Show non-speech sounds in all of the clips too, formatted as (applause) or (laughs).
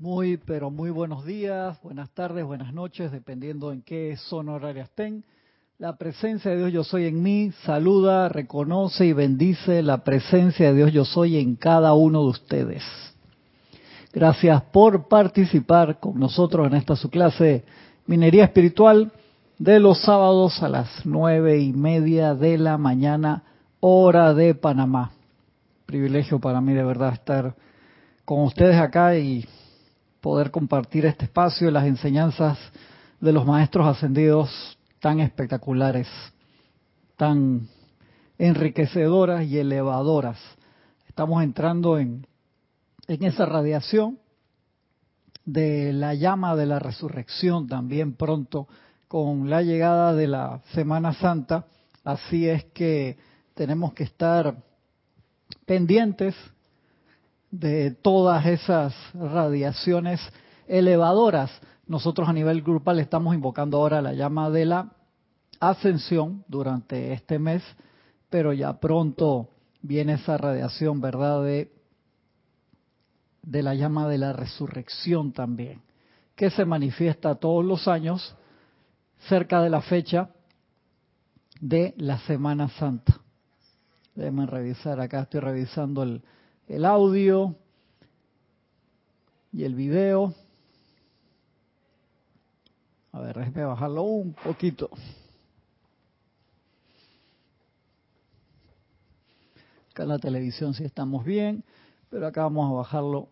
Muy, pero muy buenos días, buenas tardes, buenas noches, dependiendo en qué zona horaria estén. La presencia de Dios yo soy en mí saluda, reconoce y bendice la presencia de Dios yo soy en cada uno de ustedes. Gracias por participar con nosotros en esta su clase Minería Espiritual de los sábados a las nueve y media de la mañana, hora de Panamá. Privilegio para mí de verdad estar con ustedes acá y poder compartir este espacio las enseñanzas de los maestros ascendidos tan espectaculares, tan enriquecedoras y elevadoras. Estamos entrando en, en esa radiación de la llama de la resurrección también pronto con la llegada de la Semana Santa. Así es que tenemos que estar pendientes de todas esas radiaciones elevadoras. Nosotros a nivel grupal estamos invocando ahora la llama de la ascensión durante este mes, pero ya pronto viene esa radiación, ¿verdad? De, de la llama de la resurrección también, que se manifiesta todos los años cerca de la fecha de la Semana Santa. Déjenme revisar, acá estoy revisando el, el audio y el video. A ver, déjeme bajarlo un poquito. Acá en la televisión sí estamos bien, pero acá vamos a bajarlo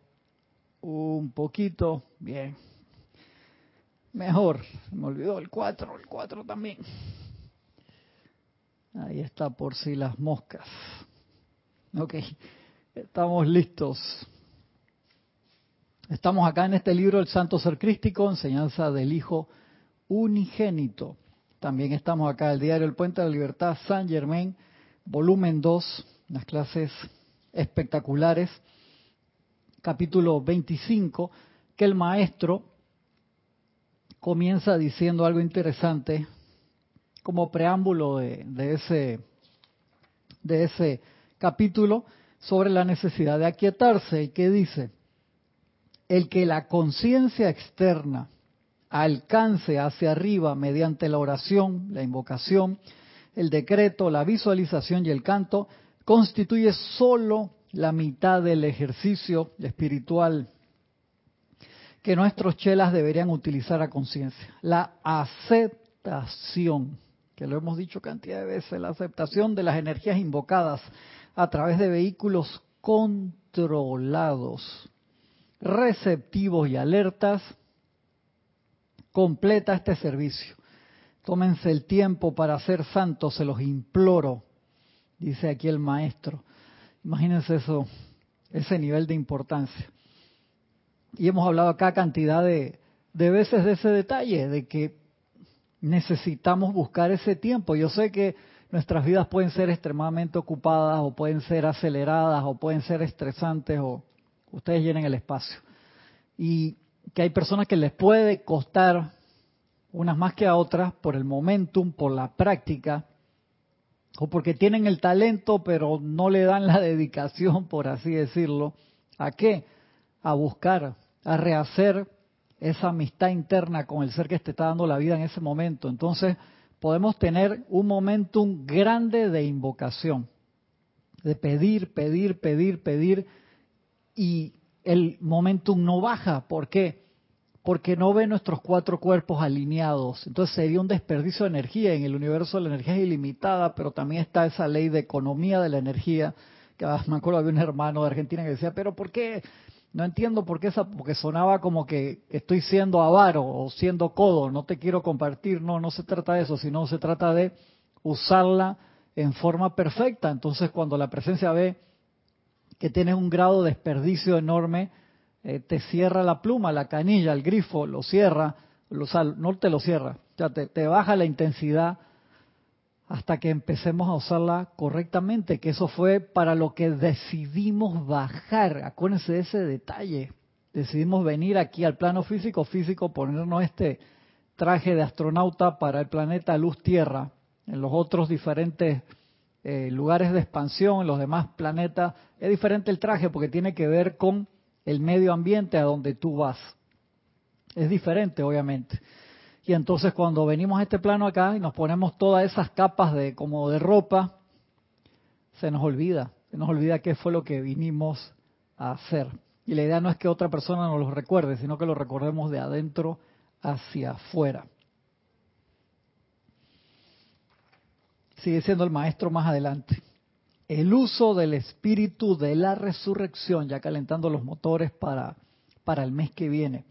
un poquito. Bien. Mejor. Me olvidó el 4, el 4 también. Ahí está por si las moscas. Ok. Estamos listos. Estamos acá en este libro, El Santo Ser Crístico, enseñanza del Hijo Unigénito. También estamos acá, el diario El Puente de la Libertad, San Germain, volumen 2, unas clases espectaculares, capítulo 25, que el maestro comienza diciendo algo interesante como preámbulo de ese, de ese capítulo sobre la necesidad de aquietarse y que dice, el que la conciencia externa alcance hacia arriba mediante la oración, la invocación, el decreto, la visualización y el canto, constituye solo la mitad del ejercicio espiritual que nuestros chelas deberían utilizar a conciencia. La aceptación, que lo hemos dicho cantidad de veces, la aceptación de las energías invocadas a través de vehículos controlados, receptivos y alertas, completa este servicio. Tómense el tiempo para ser santos, se los imploro, dice aquí el maestro. Imagínense eso, ese nivel de importancia. Y hemos hablado acá cantidad de, de veces de ese detalle, de que necesitamos buscar ese tiempo. Yo sé que nuestras vidas pueden ser extremadamente ocupadas o pueden ser aceleradas o pueden ser estresantes o ustedes llenen el espacio. Y que hay personas que les puede costar unas más que a otras por el momentum, por la práctica o porque tienen el talento pero no le dan la (laughs) dedicación, por así decirlo. ¿A qué? A buscar, a rehacer esa amistad interna con el ser que te está dando la vida en ese momento. Entonces, podemos tener un momentum grande de invocación, de pedir, pedir, pedir, pedir, y el momentum no baja. ¿Por qué? Porque no ve nuestros cuatro cuerpos alineados. Entonces sería un desperdicio de energía. En el universo la energía es ilimitada, pero también está esa ley de economía de la energía. Que me acuerdo había un hermano de Argentina que decía, pero ¿por qué no entiendo por qué esa, porque sonaba como que estoy siendo avaro o siendo codo, no te quiero compartir, no, no se trata de eso, sino se trata de usarla en forma perfecta. Entonces cuando la presencia ve que tienes un grado de desperdicio enorme, eh, te cierra la pluma, la canilla, el grifo, lo cierra, lo, no te lo cierra, te, te baja la intensidad hasta que empecemos a usarla correctamente, que eso fue para lo que decidimos bajar. Acuérdense de ese detalle. Decidimos venir aquí al plano físico, físico, ponernos este traje de astronauta para el planeta Luz Tierra. En los otros diferentes eh, lugares de expansión, en los demás planetas, es diferente el traje porque tiene que ver con el medio ambiente a donde tú vas. Es diferente, obviamente. Y entonces cuando venimos a este plano acá y nos ponemos todas esas capas de como de ropa, se nos olvida, se nos olvida qué fue lo que vinimos a hacer. Y la idea no es que otra persona nos lo recuerde, sino que lo recordemos de adentro hacia afuera. Sigue siendo el maestro más adelante. El uso del espíritu de la resurrección, ya calentando los motores para, para el mes que viene.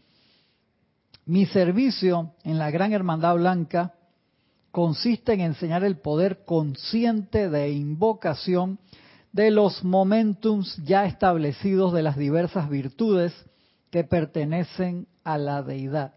Mi servicio en la Gran Hermandad Blanca consiste en enseñar el poder consciente de invocación de los momentums ya establecidos de las diversas virtudes que pertenecen a la deidad.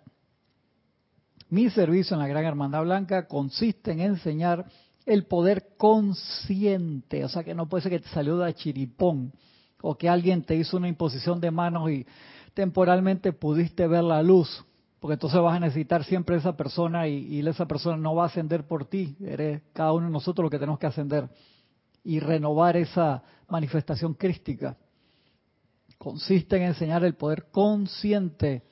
Mi servicio en la Gran Hermandad Blanca consiste en enseñar el poder consciente, o sea que no puede ser que te salió de chiripón o que alguien te hizo una imposición de manos y temporalmente pudiste ver la luz, porque entonces vas a necesitar siempre esa persona y, esa persona no va a ascender por ti, eres cada uno de nosotros lo que tenemos que ascender y renovar esa manifestación crística. Consiste en enseñar el poder consciente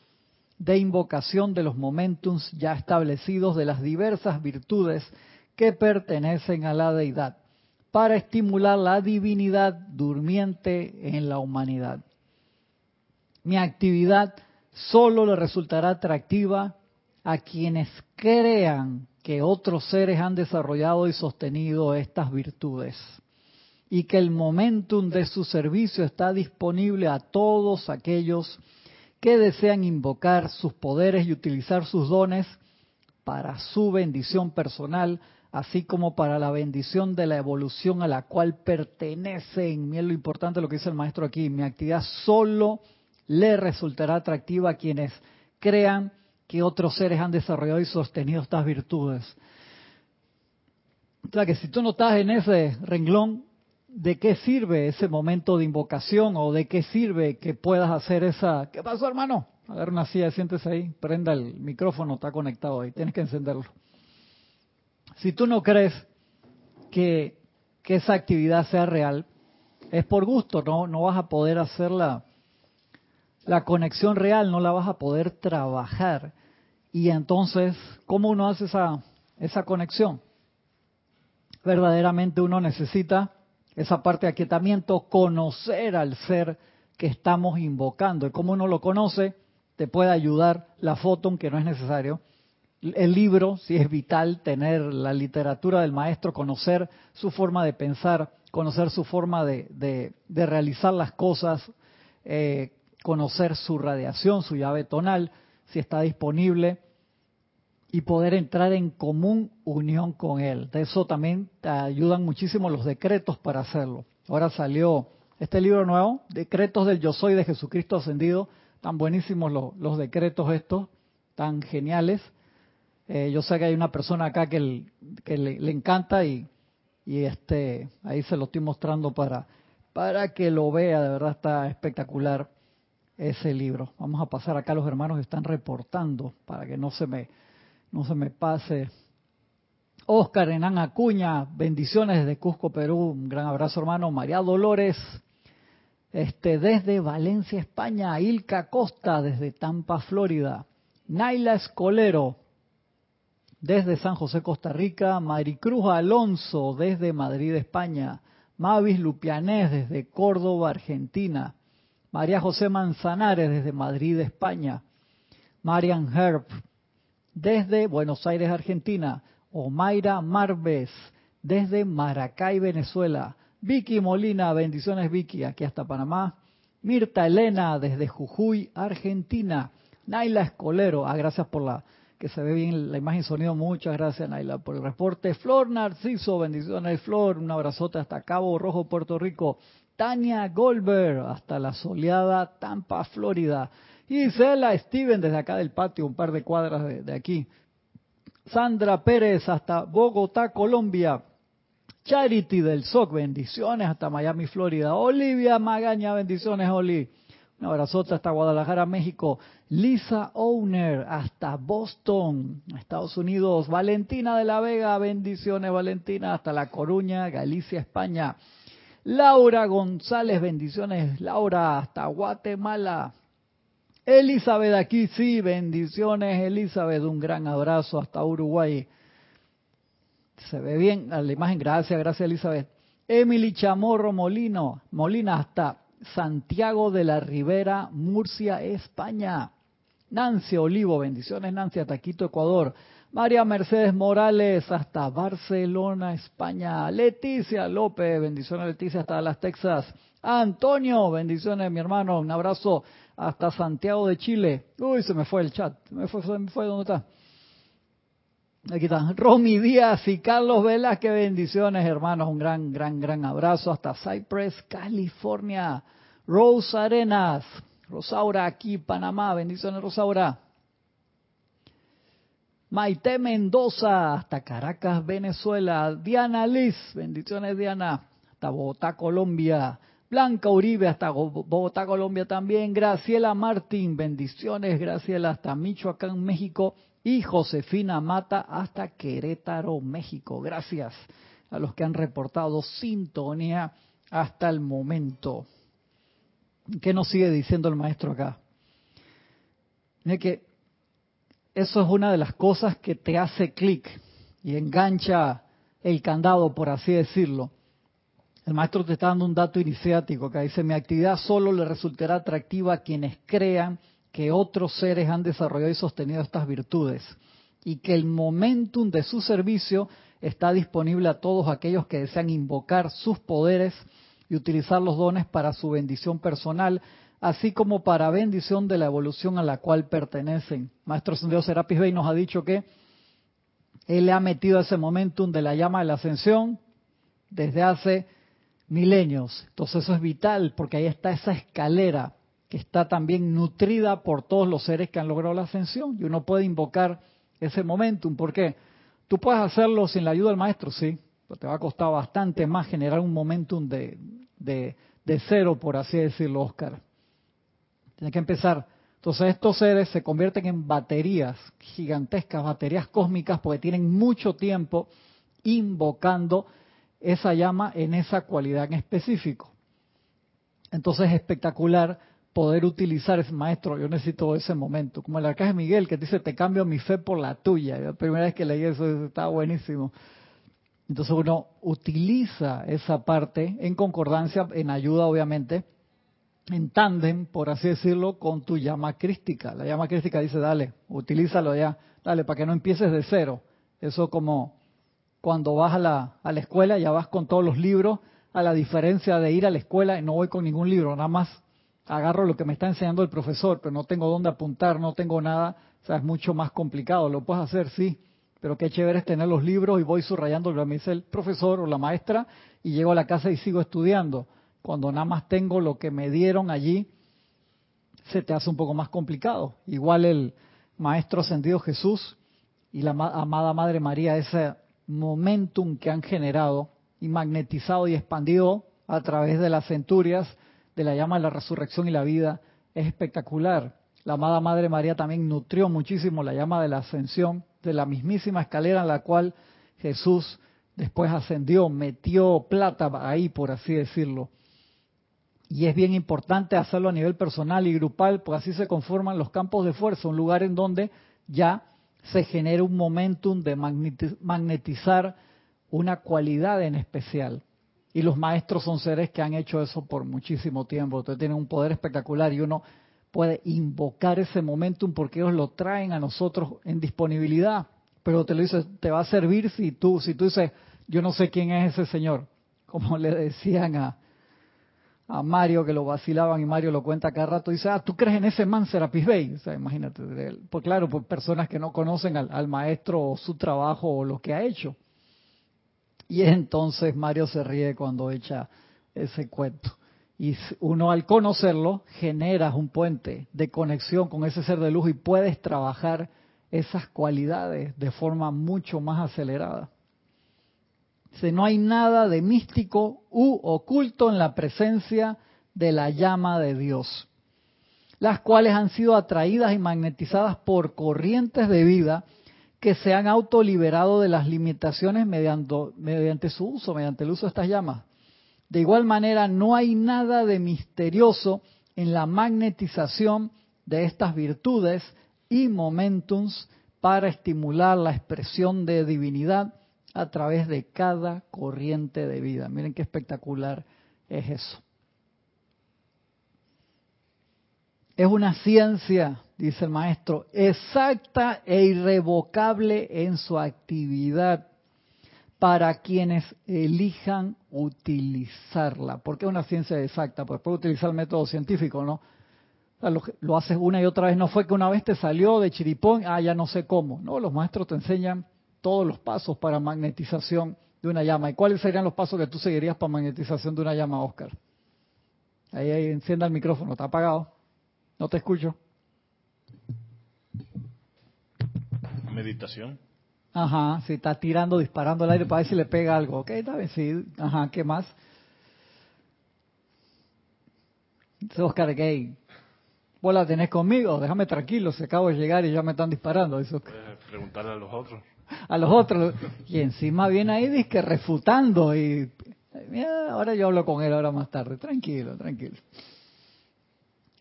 de invocación de los momentums ya establecidos de las diversas virtudes que pertenecen a la deidad, para estimular la divinidad durmiente en la humanidad. Mi actividad solo le resultará atractiva a quienes crean que otros seres han desarrollado y sostenido estas virtudes y que el momentum de su servicio está disponible a todos aquellos que desean invocar sus poderes y utilizar sus dones para su bendición personal, así como para la bendición de la evolución a la cual pertenecen. Miren lo importante lo que dice el maestro aquí. Mi actividad solo le resultará atractiva a quienes crean que otros seres han desarrollado y sostenido estas virtudes. O sea que si tú no estás en ese renglón, ¿de qué sirve ese momento de invocación o de qué sirve que puedas hacer esa... ¿Qué pasó, hermano? Agarra una silla, siéntese ahí, prenda el micrófono, está conectado ahí, tienes que encenderlo. Si tú no crees que, esa actividad sea real, es por gusto, no, vas a poder hacer la, conexión real, no la vas a poder trabajar. Y entonces, ¿cómo uno hace esa, esa conexión? Verdaderamente uno necesita esa parte de aquietamiento, conocer al ser que estamos invocando. Y como uno lo conoce, te puede ayudar la foto, aunque no es necesario. El libro, si es vital tener la literatura del maestro, conocer su forma de pensar, conocer su forma de, de, realizar las cosas, eh, conocer su radiación, su llave tonal, si está disponible, y poder entrar en común unión con Él. De eso también te ayudan muchísimo los decretos para hacerlo. Ahora salió este libro nuevo, Decretos del Yo Soy de Jesucristo Ascendido. Tan buenísimos los, decretos estos, tan geniales. Eh, yo sé que hay una persona acá que, le, encanta y, y este ahí se lo estoy mostrando para, para que lo vea. De verdad está espectacular ese libro. Vamos a pasar acá, los hermanos están reportando para que no se me no se me pase. Oscar Enán Acuña, bendiciones desde Cusco, Perú. Un gran abrazo, hermano. María Dolores, este, desde Valencia, España. Ilka Costa, desde Tampa, Florida. Naila Escolero, desde San José, Costa Rica. Maricruz Alonso, desde Madrid, España. Mavis Lupianés, desde Córdoba, Argentina. María José Manzanares, desde Madrid, España. Marian Herb, desde Buenos Aires, Argentina. Omaira Marves, desde Maracay, Venezuela. Vicky Molina, bendiciones Vicky, aquí hasta Panamá. Mirta Elena, desde Jujuy, Argentina. Naila Escolero, ah, gracias por la que se ve bien la imagen sonido. Muchas gracias, Naila, por el reporte. Flor Narciso, bendiciones, Flor. Un abrazote hasta Cabo Rojo, Puerto Rico. Tania Goldberg, hasta la soleada Tampa, Florida. Gisela Steven desde acá del patio, un par de cuadras de, aquí. Sandra Pérez hasta Bogotá, Colombia. Charity del SOC, bendiciones hasta Miami, Florida. Olivia Magaña, bendiciones, Oli. Un abrazote hasta Guadalajara, México. Lisa Owner hasta Boston, Estados Unidos. Valentina de la Vega, bendiciones, Valentina, hasta La Coruña, Galicia, España. Laura González, bendiciones. Laura, hasta Guatemala. Elizabeth aquí, sí, bendiciones. Elizabeth, un gran abrazo hasta Uruguay. Se ve bien la imagen, gracias, gracias Elizabeth. Emily Chamorro Molino, Molina hasta Santiago de la Ribera, Murcia, España. Nancy Olivo, bendiciones Nancy, hasta Quito, Ecuador. María Mercedes Morales, hasta Barcelona, España. Leticia López, bendiciones Leticia, hasta Las Texas. Antonio, bendiciones mi hermano, un abrazo hasta Santiago de Chile. Uy, se me fue el chat, me fue, se me fue, ¿dónde está? Aquí está. Romy Díaz y Carlos Velas, qué bendiciones, hermanos. Un gran, gran, gran abrazo hasta Cypress, California. Rose Arenas, Rosaura aquí, Panamá. Bendiciones, Rosaura. Maite Mendoza, hasta Caracas, Venezuela. Diana Liz, bendiciones, Diana. Hasta Bogotá, Colombia. Blanca Uribe, hasta Bogotá, Colombia también. Graciela Martín, bendiciones, Graciela, hasta Michoacán, México y Josefina Mata hasta Querétaro, México. Gracias a los que han reportado sintonía hasta el momento. ¿Qué nos sigue diciendo el maestro acá? que eso es una de las cosas que te hace clic y engancha el candado, por así decirlo. El maestro te está dando un dato iniciático que dice, mi actividad solo le resultará atractiva a quienes crean que otros seres han desarrollado y sostenido estas virtudes y que el momentum de su servicio está disponible a todos aquellos que desean invocar sus poderes y utilizar los dones para su bendición personal, así como para bendición de la evolución a la cual pertenecen. Maestro Sendido Serapis Bey nos ha dicho que él le ha metido ese momentum de la llama de la ascensión desde hace milenios. Entonces eso es vital porque ahí está esa escalera que está también nutrida por todos los seres que han logrado la ascensión. Y uno puede invocar ese momentum. ¿Por qué? Tú puedes hacerlo sin la ayuda del maestro, sí, pero te va a costar bastante más generar un momentum de, de, de cero, por así decirlo, Oscar. Tienes que empezar. Entonces estos seres se convierten en baterías gigantescas, baterías cósmicas, porque tienen mucho tiempo invocando esa llama en esa cualidad en específico. Entonces es espectacular poder utilizar ese maestro, yo necesito ese momento, como el arcángel Miguel que dice, te cambio mi fe por la tuya. La primera vez que leí eso estaba buenísimo. Entonces uno utiliza esa parte en concordancia, en ayuda obviamente, en tándem, por así decirlo, con tu llama crística. La llama crística dice, dale, utilízalo ya, dale, para que no empieces de cero. Eso como cuando vas a la, a la escuela, ya vas con todos los libros, a la diferencia de ir a la escuela y no voy con ningún libro, nada más agarro lo que me está enseñando el profesor, pero no tengo dónde apuntar, no tengo nada, o sea, es mucho más complicado. Lo puedes hacer, sí, pero qué chévere es tener los libros y voy subrayando lo que me dice el profesor o la maestra y llego a la casa y sigo estudiando. Cuando nada más tengo lo que me dieron allí, se te hace un poco más complicado. Igual el Maestro Ascendido Jesús y la amada Madre María, ese momentum que han generado y magnetizado y expandido a través de las centurias, de la llama de la resurrección y la vida es espectacular. La amada Madre María también nutrió muchísimo la llama de la ascensión, de la mismísima escalera en la cual Jesús después ascendió, metió plata ahí, por así decirlo. Y es bien importante hacerlo a nivel personal y grupal, porque así se conforman los campos de fuerza, un lugar en donde ya se genera un momentum de magnetizar una cualidad en especial. Y los maestros son seres que han hecho eso por muchísimo tiempo. Entonces tienen un poder espectacular y uno puede invocar ese momentum porque ellos lo traen a nosotros en disponibilidad. Pero te lo dices, te va a servir si tú, si tú dices, yo no sé quién es ese señor. Como le decían a, a Mario que lo vacilaban y Mario lo cuenta cada rato, dice, ah, tú crees en ese man Serapis Bay. O sea, imagínate, pues claro, por personas que no conocen al, al maestro o su trabajo o lo que ha hecho. Y entonces Mario se ríe cuando echa ese cuento. Y uno al conocerlo generas un puente de conexión con ese ser de luz y puedes trabajar esas cualidades de forma mucho más acelerada. Si no hay nada de místico u oculto en la presencia de la llama de Dios, las cuales han sido atraídas y magnetizadas por corrientes de vida que se han autoliberado de las limitaciones mediante, mediante su uso, mediante el uso de estas llamas. De igual manera, no hay nada de misterioso en la magnetización de estas virtudes y momentums para estimular la expresión de divinidad a través de cada corriente de vida. Miren qué espectacular es eso. Es una ciencia, dice el maestro, exacta e irrevocable en su actividad para quienes elijan utilizarla. ¿Por qué una ciencia exacta? Pues puede utilizar el método científico, ¿no? lo, lo, haces una y otra vez. No fue que una vez te salió de chiripón, ah, ya no sé cómo. No, los maestros te enseñan todos los pasos para magnetización de una llama. ¿Y cuáles serían los pasos que tú seguirías para magnetización de una llama, Oscar? Ahí, ahí encienda el micrófono, está apagado. No te escucho. Meditación. Ajá, si está tirando, disparando al aire para ver si le pega algo. Ok, está bien, sí. Ajá, ¿qué más? Oscar Gay, vos la tenés conmigo, déjame tranquilo, se acabo de llegar y ya me están disparando. Eso. Puedes preguntarle a los otros. (laughs) A los otros. Y encima viene ahí disque refutando y mira, ahora yo hablo con él ahora más tarde. Tranquilo, tranquilo.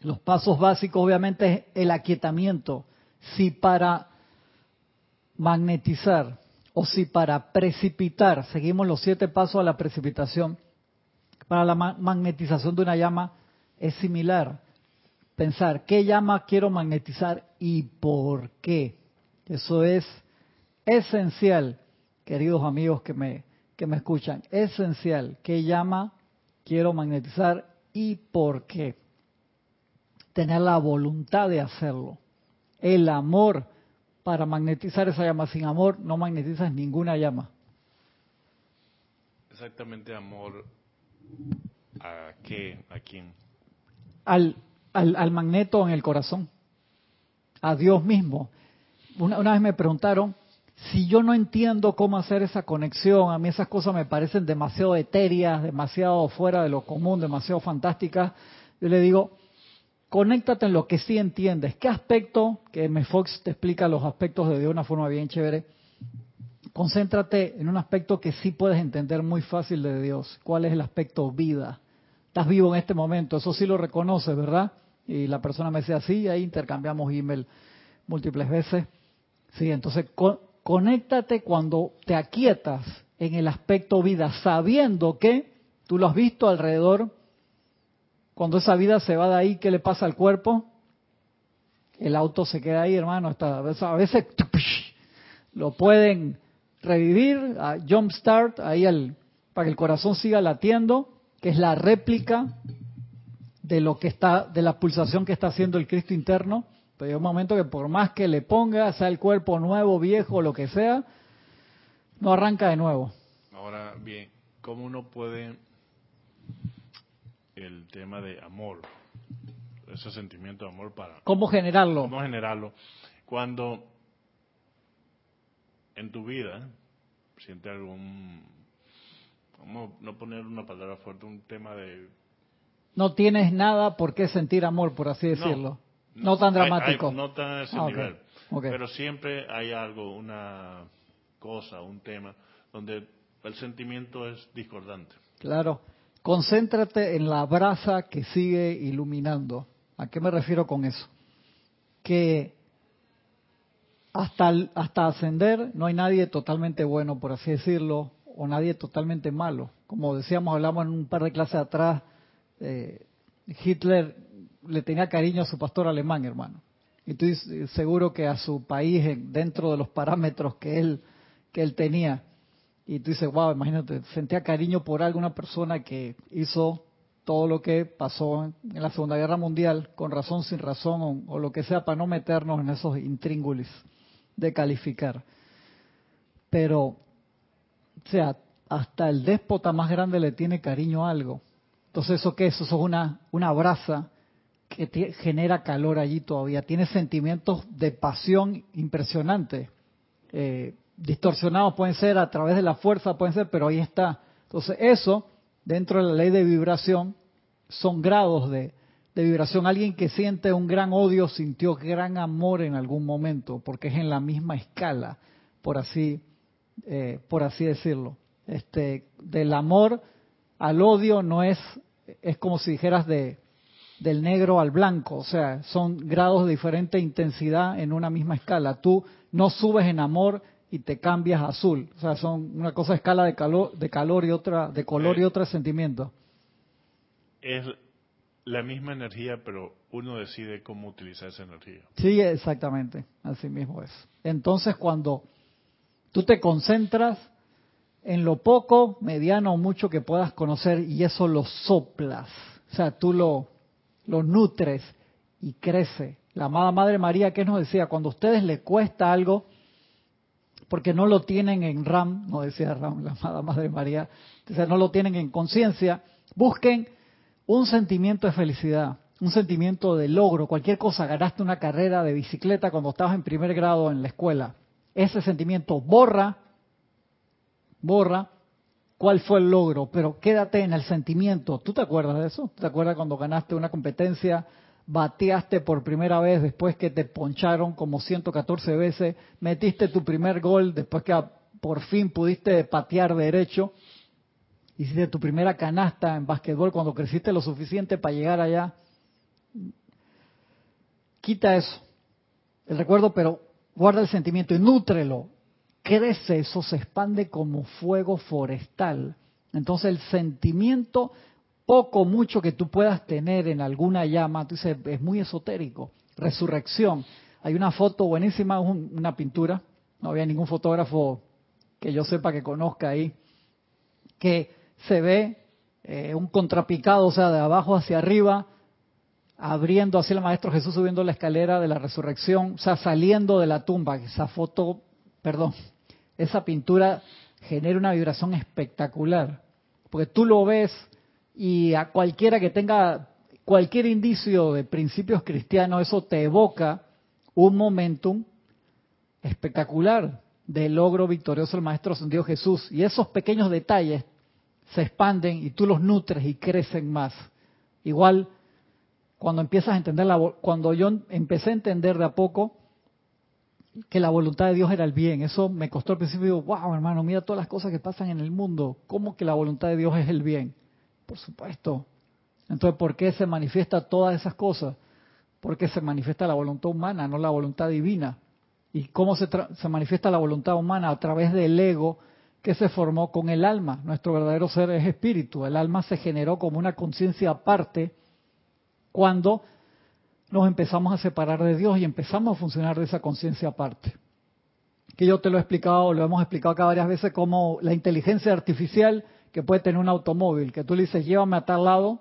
Los pasos básicos obviamente es el aquietamiento. Si para magnetizar o si para precipitar, seguimos los siete pasos a la precipitación, para la magnetización de una llama es similar pensar qué llama quiero magnetizar y por qué. Eso es esencial, queridos amigos que me, que me escuchan, esencial, qué llama quiero magnetizar y por qué. Tener la voluntad de hacerlo. El amor para magnetizar esa llama. Sin amor no magnetizas ninguna llama. Exactamente amor a qué, a quién. Al al, magneto en el corazón, a Dios mismo. Una, vez me preguntaron, si yo no entiendo cómo hacer esa conexión, a mí esas cosas me parecen demasiado etéreas, demasiado fuera de lo común, demasiado fantásticas, yo le digo, conéctate en lo que sí entiendes. ¿Qué aspecto, que M. Fox te explica los aspectos de de una forma bien chévere, concéntrate en un aspecto que sí puedes entender muy fácil de Dios. ¿Cuál es el aspecto vida? Estás vivo en este momento, eso sí lo reconoces, ¿verdad? Y la persona me decía, sí, ahí intercambiamos email múltiples veces. Sí, entonces conéctate cuando te aquietas en el aspecto vida, sabiendo que tú lo has visto alrededor, cuando esa vida se va de ahí, ¿qué le pasa al cuerpo? El auto se queda ahí, hermano. Está, a veces (laughs) lo pueden revivir, a jumpstart, ahí al, para que el corazón siga latiendo, que es la réplica de lo que está, de la pulsación que está haciendo el Cristo interno, pero hay un momento que por más que le ponga, sea el cuerpo nuevo, viejo, lo que sea, no arranca de nuevo. Ahora bien, ¿cómo uno puede el tema de amor, ese sentimiento de amor para... ¿Cómo generarlo? ¿Cómo generarlo? Cuando en tu vida siente algún, vamos a no poner una palabra fuerte, un tema de no tienes nada por qué sentir amor, por así decirlo. No, tan dramático. no tan a ese ah, nivel. Pero siempre hay algo, una cosa, un tema, donde el sentimiento es discordante. Claro. Concéntrate en la brasa que sigue iluminando. ¿A qué me refiero con eso? Que hasta, hasta ascender no hay nadie totalmente bueno, por así decirlo, o nadie totalmente malo. Como decíamos, hablamos en un par de clases atrás eh, Hitler le tenía cariño a su pastor alemán, hermano. Y estoy seguro que a su país, dentro de los parámetros que él, que él tenía. Y tú dices, wow, imagínate, sentía cariño por alguna persona que hizo todo lo que pasó en la Segunda Guerra Mundial, con razón, sin razón, o, o lo que sea, para no meternos en esos intríngulis de calificar. Pero, o sea, hasta el déspota más grande le tiene cariño a algo. Entonces, ¿eso qué es? Eso es una, una brasa que genera calor allí todavía. Tiene sentimientos de pasión impresionantes. Eh, distorsionados pueden ser a través de la fuerza, pueden ser, pero ahí está. Entonces, eso, dentro de la ley de vibración, son grados de, vibración. Alguien que siente un gran odio sintió gran amor en algún momento, porque es en la misma escala, por así, eh, por así decirlo. Este, del amor al odio no es, es como si dijeras de, del negro al blanco, o sea, son grados de diferente intensidad en una misma escala. Tú no subes en amor y te cambias a azul, o sea, son una cosa escala de calor, de calor y otra de color y otra sentimiento. Es la misma energía, pero uno decide cómo utilizar esa energía. Sí, exactamente, así mismo es. Entonces, cuando tú te concentras en lo poco, mediano o mucho que puedas conocer y eso lo soplas, o sea, tú lo, lo nutres y crece. La amada Madre María, ¿qué nos decía? Cuando a ustedes les cuesta algo, porque no lo tienen en RAM, no decía RAM, la amada Madre María, sea, no lo tienen en conciencia, busquen un sentimiento de felicidad, un sentimiento de logro, cualquier cosa, ganaste una carrera de bicicleta cuando estabas en primer grado en la escuela, ese sentimiento borra, borra cuál fue el logro, pero quédate en el sentimiento. ¿Tú te acuerdas de eso? ¿Te acuerdas cuando ganaste una competencia, bateaste por primera vez después que te poncharon como 114 veces, metiste tu primer gol después que por fin pudiste patear derecho? hiciste tu primera canasta en básquetbol cuando creciste lo suficiente para llegar allá. Quita eso, el recuerdo, pero guarda el sentimiento y nútrelo. Crece, eso se expande como fuego forestal. Entonces el sentimiento, poco mucho que tú puedas tener en alguna llama, tú dices, es muy esotérico. Resurrección. Hay una foto buenísima, una pintura, no había ningún fotógrafo que yo sepa que conozca ahí, que se ve eh, un contrapicado, o sea, de abajo hacia arriba, abriendo así el Maestro Jesús subiendo la escalera de la resurrección, o sea, saliendo de la tumba. Esa foto, perdón, esa pintura genera una vibración espectacular, porque tú lo ves y a cualquiera que tenga cualquier indicio de principios cristianos, eso te evoca un momentum espectacular de logro victorioso del Maestro Ascendido Jesús. Y esos pequeños detalles se expanden y tú los nutres y crecen más. Igual cuando empiezas a entender la cuando yo empecé a entender de a poco que la voluntad de Dios era el bien, eso me costó al principio, digo, wow, hermano, mira todas las cosas que pasan en el mundo, ¿cómo que la voluntad de Dios es el bien? Por supuesto. Entonces, ¿por qué se manifiesta todas esas cosas? Porque se manifiesta la voluntad humana, no la voluntad divina. ¿Y cómo se, se manifiesta la voluntad humana? A través del ego, que se formó con el alma. Nuestro verdadero ser es espíritu. El alma se generó como una conciencia aparte cuando nos empezamos a separar de Dios y empezamos a funcionar de esa conciencia aparte. Que yo te lo he explicado, lo hemos explicado acá varias veces, como la inteligencia artificial que puede tener un automóvil, que tú le dices, llévame a tal lado,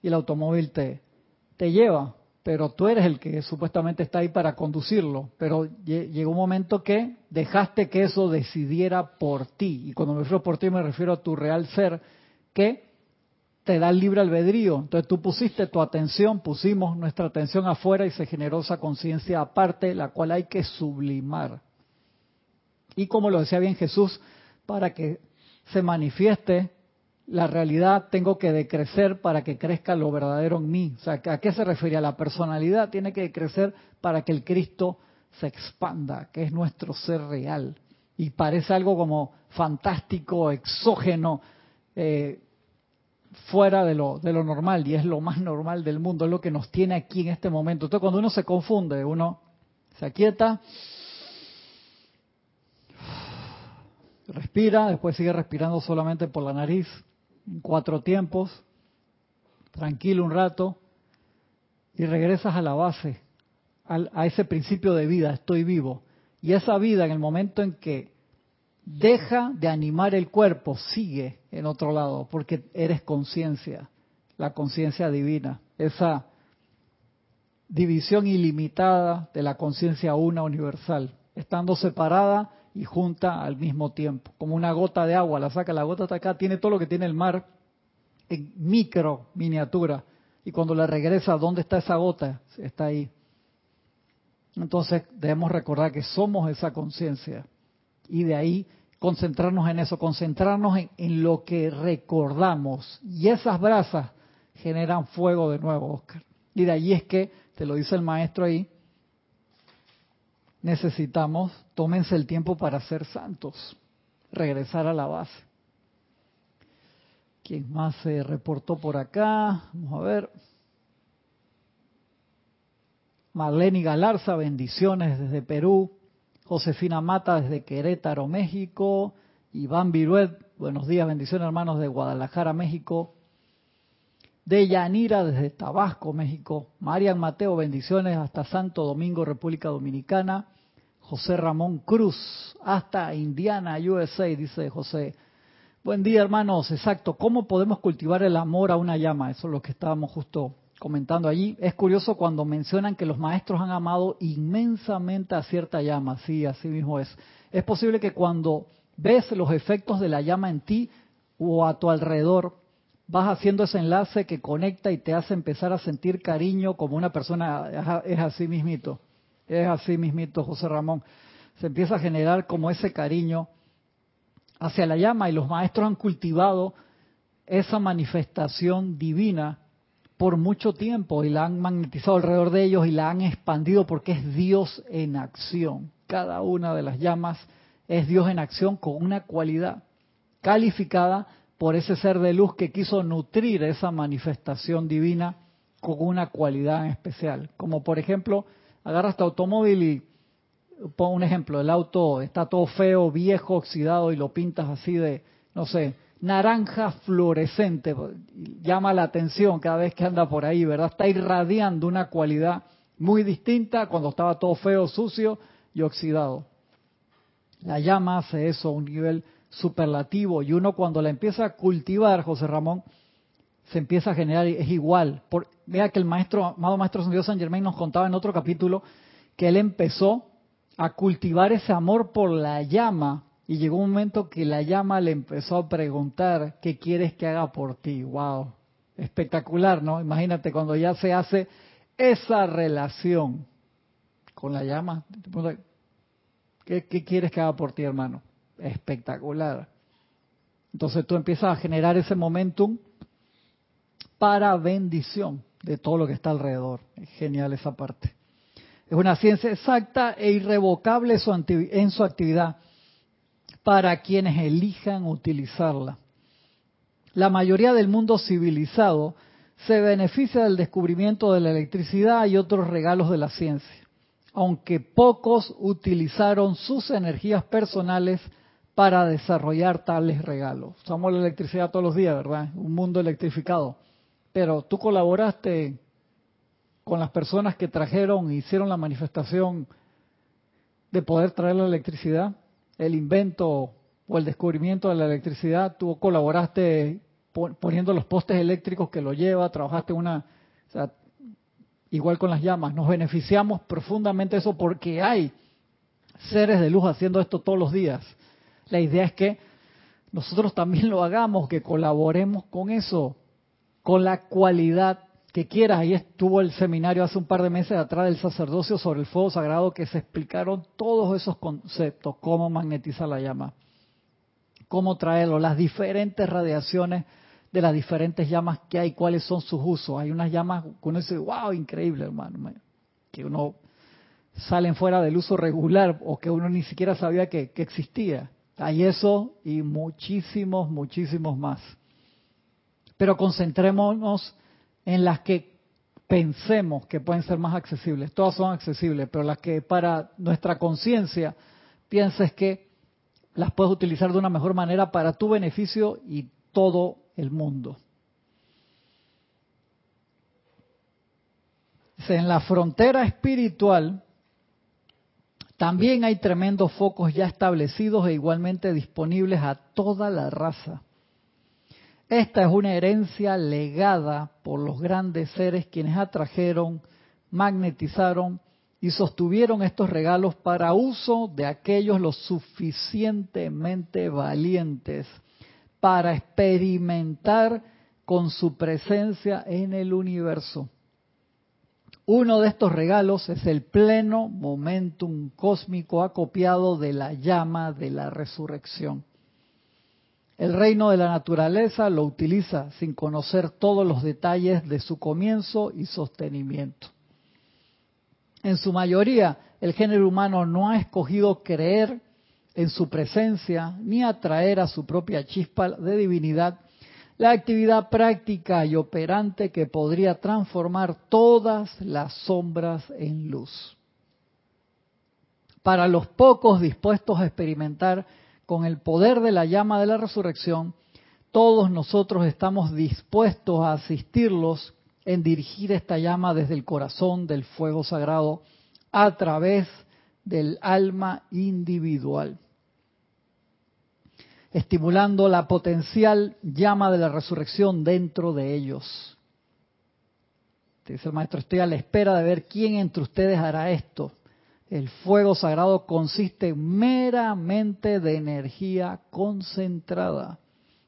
y el automóvil te, te lleva pero tú eres el que supuestamente está ahí para conducirlo. Pero llegó un momento que dejaste que eso decidiera por ti. Y cuando me refiero por ti me refiero a tu real ser, que te da libre albedrío. Entonces tú pusiste tu atención, pusimos nuestra atención afuera y se generó esa conciencia aparte, la cual hay que sublimar. Y como lo decía bien Jesús, para que se manifieste la realidad tengo que decrecer para que crezca lo verdadero en mí. O sea, ¿a qué se refiere? La personalidad tiene que crecer para que el Cristo se expanda, que es nuestro ser real. Y parece algo como fantástico, exógeno, eh, fuera de lo, de lo normal, y es lo más normal del mundo, es lo que nos tiene aquí en este momento. Entonces cuando uno se confunde, uno se aquieta, respira, después sigue respirando solamente por la nariz, cuatro tiempos, tranquilo un rato, y regresas a la base, a ese principio de vida, estoy vivo. Y esa vida en el momento en que deja de animar el cuerpo, sigue en otro lado, porque eres conciencia, la conciencia divina, esa división ilimitada de la conciencia una universal, estando separada y junta al mismo tiempo, como una gota de agua, la saca, la gota está acá, tiene todo lo que tiene el mar en micro miniatura, y cuando la regresa, ¿dónde está esa gota? Está ahí. Entonces debemos recordar que somos esa conciencia y de ahí concentrarnos en eso, concentrarnos en, en, lo que recordamos. Y esas brasas generan fuego de nuevo, Oscar. Y de ahí es que, te lo dice el maestro ahí, necesitamos, tómense el tiempo para ser santos, regresar a la base. ¿Quién más se reportó por acá? Vamos a ver. Marlene Galarza, bendiciones desde Perú. Josefina Mata desde Querétaro, México. Iván Viruet, buenos días, bendiciones hermanos de Guadalajara, México. De Yanira desde Tabasco, México. Marian Mateo, bendiciones hasta Santo Domingo, República Dominicana. José Ramón Cruz, hasta Indiana, USA, dice José. Buen día, hermanos. Exacto. ¿Cómo podemos cultivar el amor a una llama? Eso es lo que estábamos justo comentando allí. Es curioso cuando mencionan que los maestros han amado inmensamente a cierta llama. Sí, así mismo es. Es posible que cuando ves los efectos de la llama en ti o a tu alrededor, vas haciendo ese enlace que conecta y te hace empezar a sentir cariño como una persona. Es así mismito. Es así mismito, José Ramón. Se empieza a generar como ese cariño hacia la llama y los maestros han cultivado esa manifestación divina por mucho tiempo y la han magnetizado alrededor de ellos y la han expandido porque es Dios en acción. Cada una de las llamas es Dios en acción con una cualidad calificada por ese ser de luz que quiso nutrir esa manifestación divina con una cualidad especial. Como por ejemplo, agarras tu automóvil y pon un ejemplo, el auto está todo feo, viejo, oxidado y lo pintas así de, no sé, naranja fluorescente, llama la atención cada vez que anda por ahí, ¿verdad? Está irradiando una cualidad muy distinta cuando estaba todo feo, sucio y oxidado. La llama hace eso a un nivel superlativo y uno cuando la empieza a cultivar, José Ramón, se empieza a generar, es igual. Por, vea que el maestro, amado maestro San Dios San Germain nos contaba en otro capítulo que él empezó a cultivar ese amor por la llama y llegó un momento que la llama le empezó a preguntar, ¿qué quieres que haga por ti? ¡Wow! Espectacular, ¿no? Imagínate cuando ya se hace esa relación con la llama. ¿Qué, qué quieres que haga por ti, hermano? Espectacular. Entonces tú empiezas a generar ese momentum para bendición de todo lo que está alrededor. Genial esa parte. Es una ciencia exacta e irrevocable en su actividad para quienes elijan utilizarla. La mayoría del mundo civilizado se beneficia del descubrimiento de la electricidad y otros regalos de la ciencia, aunque pocos utilizaron sus energías personales para desarrollar tales regalos. Usamos la electricidad todos los días, ¿verdad? Un mundo electrificado. Pero tú colaboraste con las personas que trajeron hicieron la manifestación de poder traer la electricidad el invento o el descubrimiento de la electricidad, tú colaboraste poniendo los postes eléctricos que lo lleva, trabajaste una, igual con las llamas, nos beneficiamos profundamente de eso porque hay seres de luz haciendo esto todos los días. La idea es que nosotros también lo hagamos, que colaboremos con eso, con la cualidad que quieras. Ahí estuvo el seminario hace un par de meses atrás del sacerdocio sobre el fuego sagrado que se explicaron todos esos conceptos, cómo magnetiza la llama, cómo traerlo, las diferentes radiaciones de las diferentes llamas que hay, cuáles son sus usos. Hay unas llamas que uno dice, wow, increíble, hermano, que uno salen fuera del uso regular o que uno ni siquiera sabía que, que existía. Hay eso y muchísimos, muchísimos más. Pero concentrémonos en las que pensemos que pueden ser más accesibles. Todas son accesibles, pero las que para nuestra conciencia pienses que las puedes utilizar de una mejor manera para tu beneficio y todo el mundo. En la frontera espiritual también hay tremendos focos ya establecidos e igualmente disponibles a toda la raza. Esta es una herencia legada por los grandes seres quienes atrajeron, magnetizaron y sostuvieron estos regalos para uso de aquellos los suficientemente valientes para experimentar con su presencia en el universo. Uno de estos regalos es el pleno momentum cósmico acopiado de la llama de la resurrección. El reino de la naturaleza lo utiliza sin conocer todos los detalles de su comienzo y sostenimiento. En su mayoría, el género humano no ha escogido creer en su presencia ni atraer a su propia chispa de divinidad, la actividad práctica y operante que podría transformar todas las sombras en luz. Para los pocos dispuestos a experimentar con el poder de la llama de la resurrección, todos nosotros estamos dispuestos a asistirlos en dirigir esta llama desde el corazón del fuego sagrado a través del alma individual estimulando la potencial llama de la resurrección dentro de ellos. Dice el maestro, estoy a la espera de ver quién entre ustedes hará esto. El fuego sagrado consiste meramente de energía concentrada,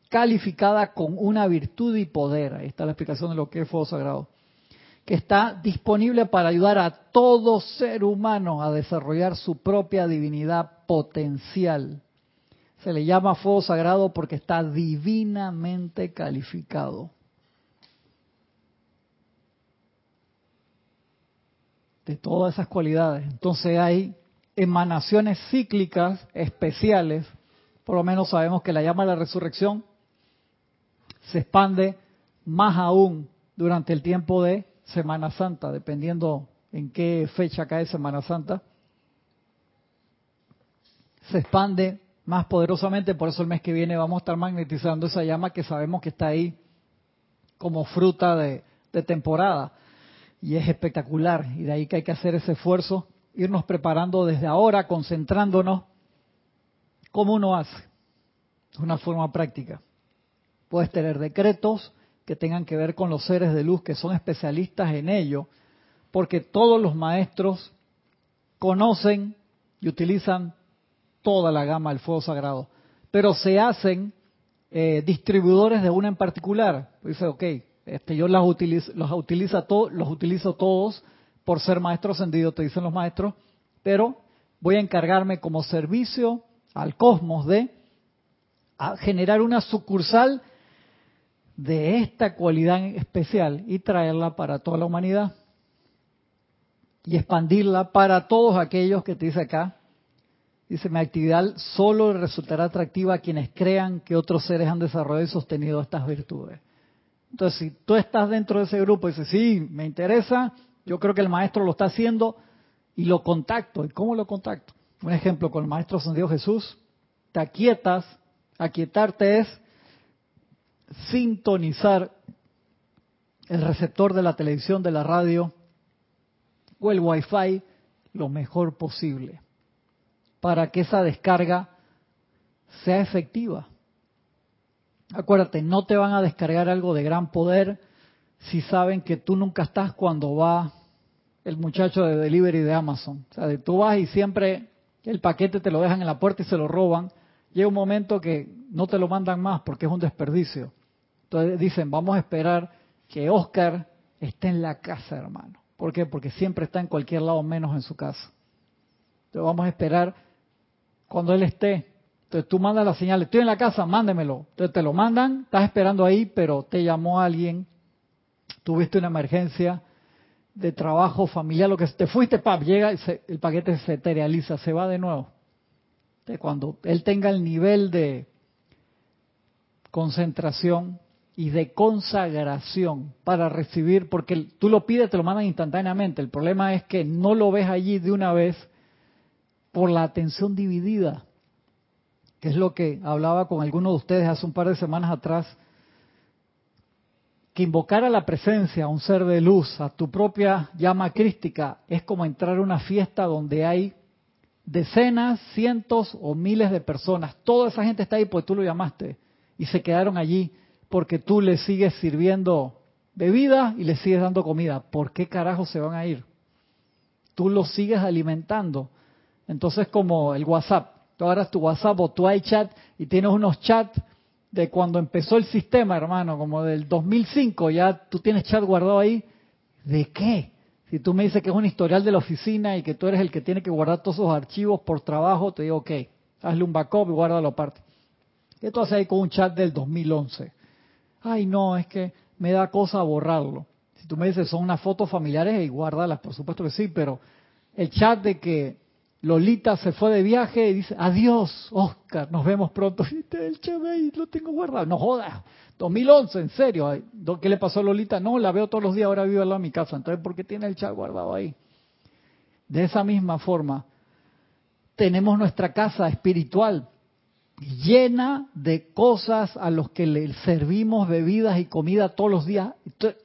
calificada con una virtud y poder. Ahí está la explicación de lo que es fuego sagrado. Que está disponible para ayudar a todo ser humano a desarrollar su propia divinidad potencial se le llama fuego sagrado porque está divinamente calificado. De todas esas cualidades. Entonces hay emanaciones cíclicas especiales. Por lo menos sabemos que la llama de la resurrección se expande más aún durante el tiempo de Semana Santa, dependiendo en qué fecha cae Semana Santa. Se expande más poderosamente, por eso el mes que viene vamos a estar magnetizando esa llama que sabemos que está ahí como fruta de, temporada. Y es espectacular, y de ahí que hay que hacer ese esfuerzo, irnos preparando desde ahora, concentrándonos, como uno hace, de una forma práctica. Puedes tener decretos que tengan que ver con los seres de luz que son especialistas en ello, porque todos los maestros conocen y utilizan toda la gama del fuego sagrado, pero se hacen eh, distribuidores de una en particular. Dice, ok, este, yo las utilizo, los, utilizo los utilizo todos por ser maestro ascendido, te dicen los maestros, pero voy a encargarme como servicio al cosmos de generar una sucursal de esta cualidad especial y traerla para toda la humanidad y expandirla para todos aquellos que te dice acá Dice, mi actividad solo resultará atractiva a quienes crean que otros seres han desarrollado y sostenido estas virtudes. Entonces, si tú estás dentro de ese grupo y dices, sí, me interesa, yo creo que el maestro lo está haciendo y lo contacto. ¿Y cómo lo contacto? Un ejemplo con el maestro San Jesús, te aquietas, aquietarte es sintonizar el receptor de la televisión, de la radio o el wifi lo mejor posible para que esa descarga sea efectiva. Acuérdate, no te van a descargar algo de gran poder si saben que tú nunca estás cuando va el muchacho de delivery de Amazon. O sea, tú vas y siempre el paquete te lo dejan en la puerta y se lo roban. Llega un momento que no te lo mandan más porque es un desperdicio. Entonces dicen, vamos a esperar que Oscar esté en la casa, hermano. ¿Por qué? Porque siempre está en cualquier lado menos en su casa. Entonces vamos a esperar cuando él esté. Entonces tú mandas la señal, estoy en la casa, mándemelo. Entonces te lo mandan, estás esperando ahí, pero te llamó alguien, tuviste una emergencia de trabajo familiar, lo que te fuiste, pap, llega, el paquete se materializa, se va de nuevo. Cuando él tenga el nivel de concentración y de consagración para recibir, porque tú lo pides, te lo mandan instantáneamente. El problema es que no lo ves allí de una vez por la atención dividida, que es lo que hablaba con algunos de ustedes hace un par de semanas atrás, que invocar a la presencia, a un ser de luz, a tu propia llama crística, es como entrar a una fiesta donde hay decenas, cientos o miles de personas. Toda esa gente está ahí porque tú lo llamaste y se quedaron allí porque tú les sigues sirviendo bebida y les sigues dando comida. ¿Por qué carajo se van a ir? Tú los sigues alimentando. Entonces, como el WhatsApp, tú agarras tu WhatsApp o tu iChat y tienes unos chats de cuando empezó el sistema, hermano, como del 2005, ya tú tienes chat guardado ahí. ¿De qué? Si tú me dices que es un historial de la oficina y que tú eres el que tiene que guardar todos esos archivos por trabajo, te digo, ok, hazle un backup y guárdalo aparte. ¿Qué tú haces ahí con un chat del 2011? Ay, no, es que me da cosa borrarlo. Si tú me dices son unas fotos familiares y guárdalas, por supuesto que sí, pero el chat de que Lolita se fue de viaje y dice, adiós, Oscar, nos vemos pronto. El Chávez lo tengo guardado. No jodas, 2011, en serio. ¿Qué le pasó a Lolita? No, la veo todos los días, ahora vive al lado de mi casa. Entonces, ¿por qué tiene el chat guardado ahí? De esa misma forma, tenemos nuestra casa espiritual llena de cosas a los que le servimos bebidas y comida todos los días.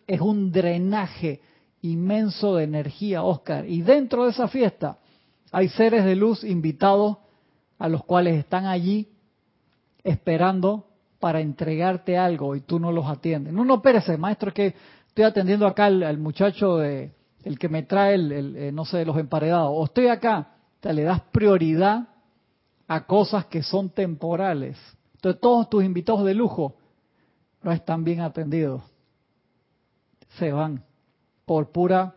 es un drenaje inmenso de energía, Oscar. Y dentro de esa fiesta hay seres de luz invitados a los cuales están allí esperando para entregarte algo y tú no los atiendes. No, no, espérese, maestro, es que estoy atendiendo acá al, muchacho de el que me trae el, eh, no sé, los emparedados. O estoy acá, te le das prioridad a cosas que son temporales. Entonces todos tus invitados de lujo no están bien atendidos. Se van por pura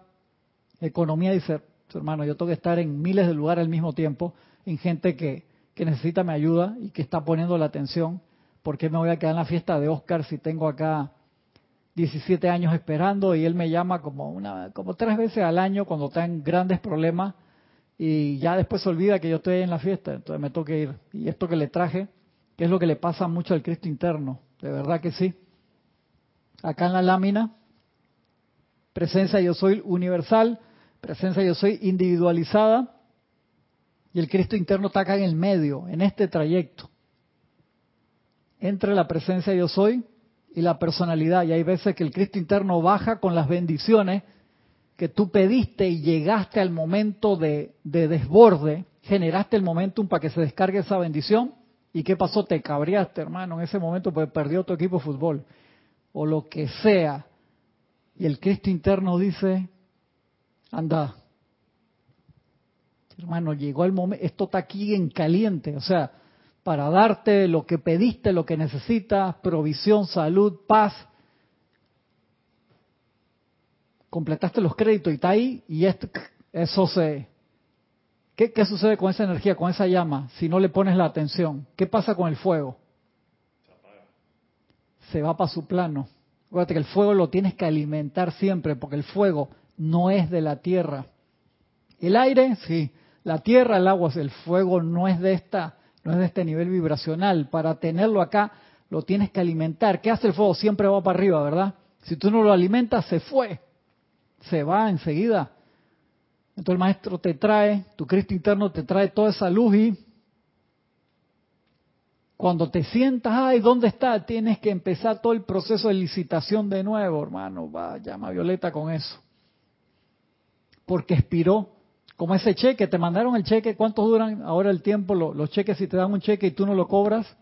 economía, dice hermano, yo tengo que estar en miles de lugares al mismo tiempo, en gente que, que necesita mi ayuda y que está poniendo la atención. ¿Por qué me voy a quedar en la fiesta de Oscar si tengo acá 17 años esperando y él me llama como una como tres veces al año cuando está en grandes problemas y ya después se olvida que yo estoy en la fiesta, entonces me toca ir. Y esto que le traje, que es lo que le pasa mucho al Cristo interno, de verdad que sí. Acá en la lámina, presencia yo soy universal, Presencia yo soy individualizada y el Cristo interno está acá en el medio, en este trayecto. Entre la presencia yo soy y la personalidad. Y hay veces que el Cristo interno baja con las bendiciones que tú pediste y llegaste al momento de, de desborde, generaste el momentum para que se descargue esa bendición. ¿Y qué pasó? Te cabreaste, hermano, en ese momento porque perdió tu equipo de fútbol. O lo que sea. Y el Cristo interno dice, anda, hermano, llegó el momento, esto está aquí en caliente, o sea, para darte lo que pediste, lo que necesitas, provisión, salud, paz. Completaste los créditos y está ahí y eso se... ¿Qué, ¿Qué sucede con esa energía, con esa llama, si no le pones la atención? ¿Qué pasa con el fuego? Se va para su plano. Acuérdate que el fuego lo tienes que alimentar siempre, porque el fuego no es de la tierra. El aire, sí. La tierra, el agua, el fuego no es de esta, no es de este nivel vibracional. Para tenerlo acá, lo tienes que alimentar. ¿Qué hace el fuego? Siempre va para arriba, ¿verdad? Si tú no lo alimentas, se fue. Se va enseguida. Entonces el maestro te trae, tu Cristo interno te trae toda esa luz y cuando te sientas, ay, ¿dónde está? Tienes que empezar todo el proceso de licitación de nuevo, hermano. Va, llama a Violeta con eso porque expiró. Como ese cheque, te mandaron el cheque, ¿cuánto duran ahora el tiempo los, cheques si te dan un cheque y tú no lo cobras?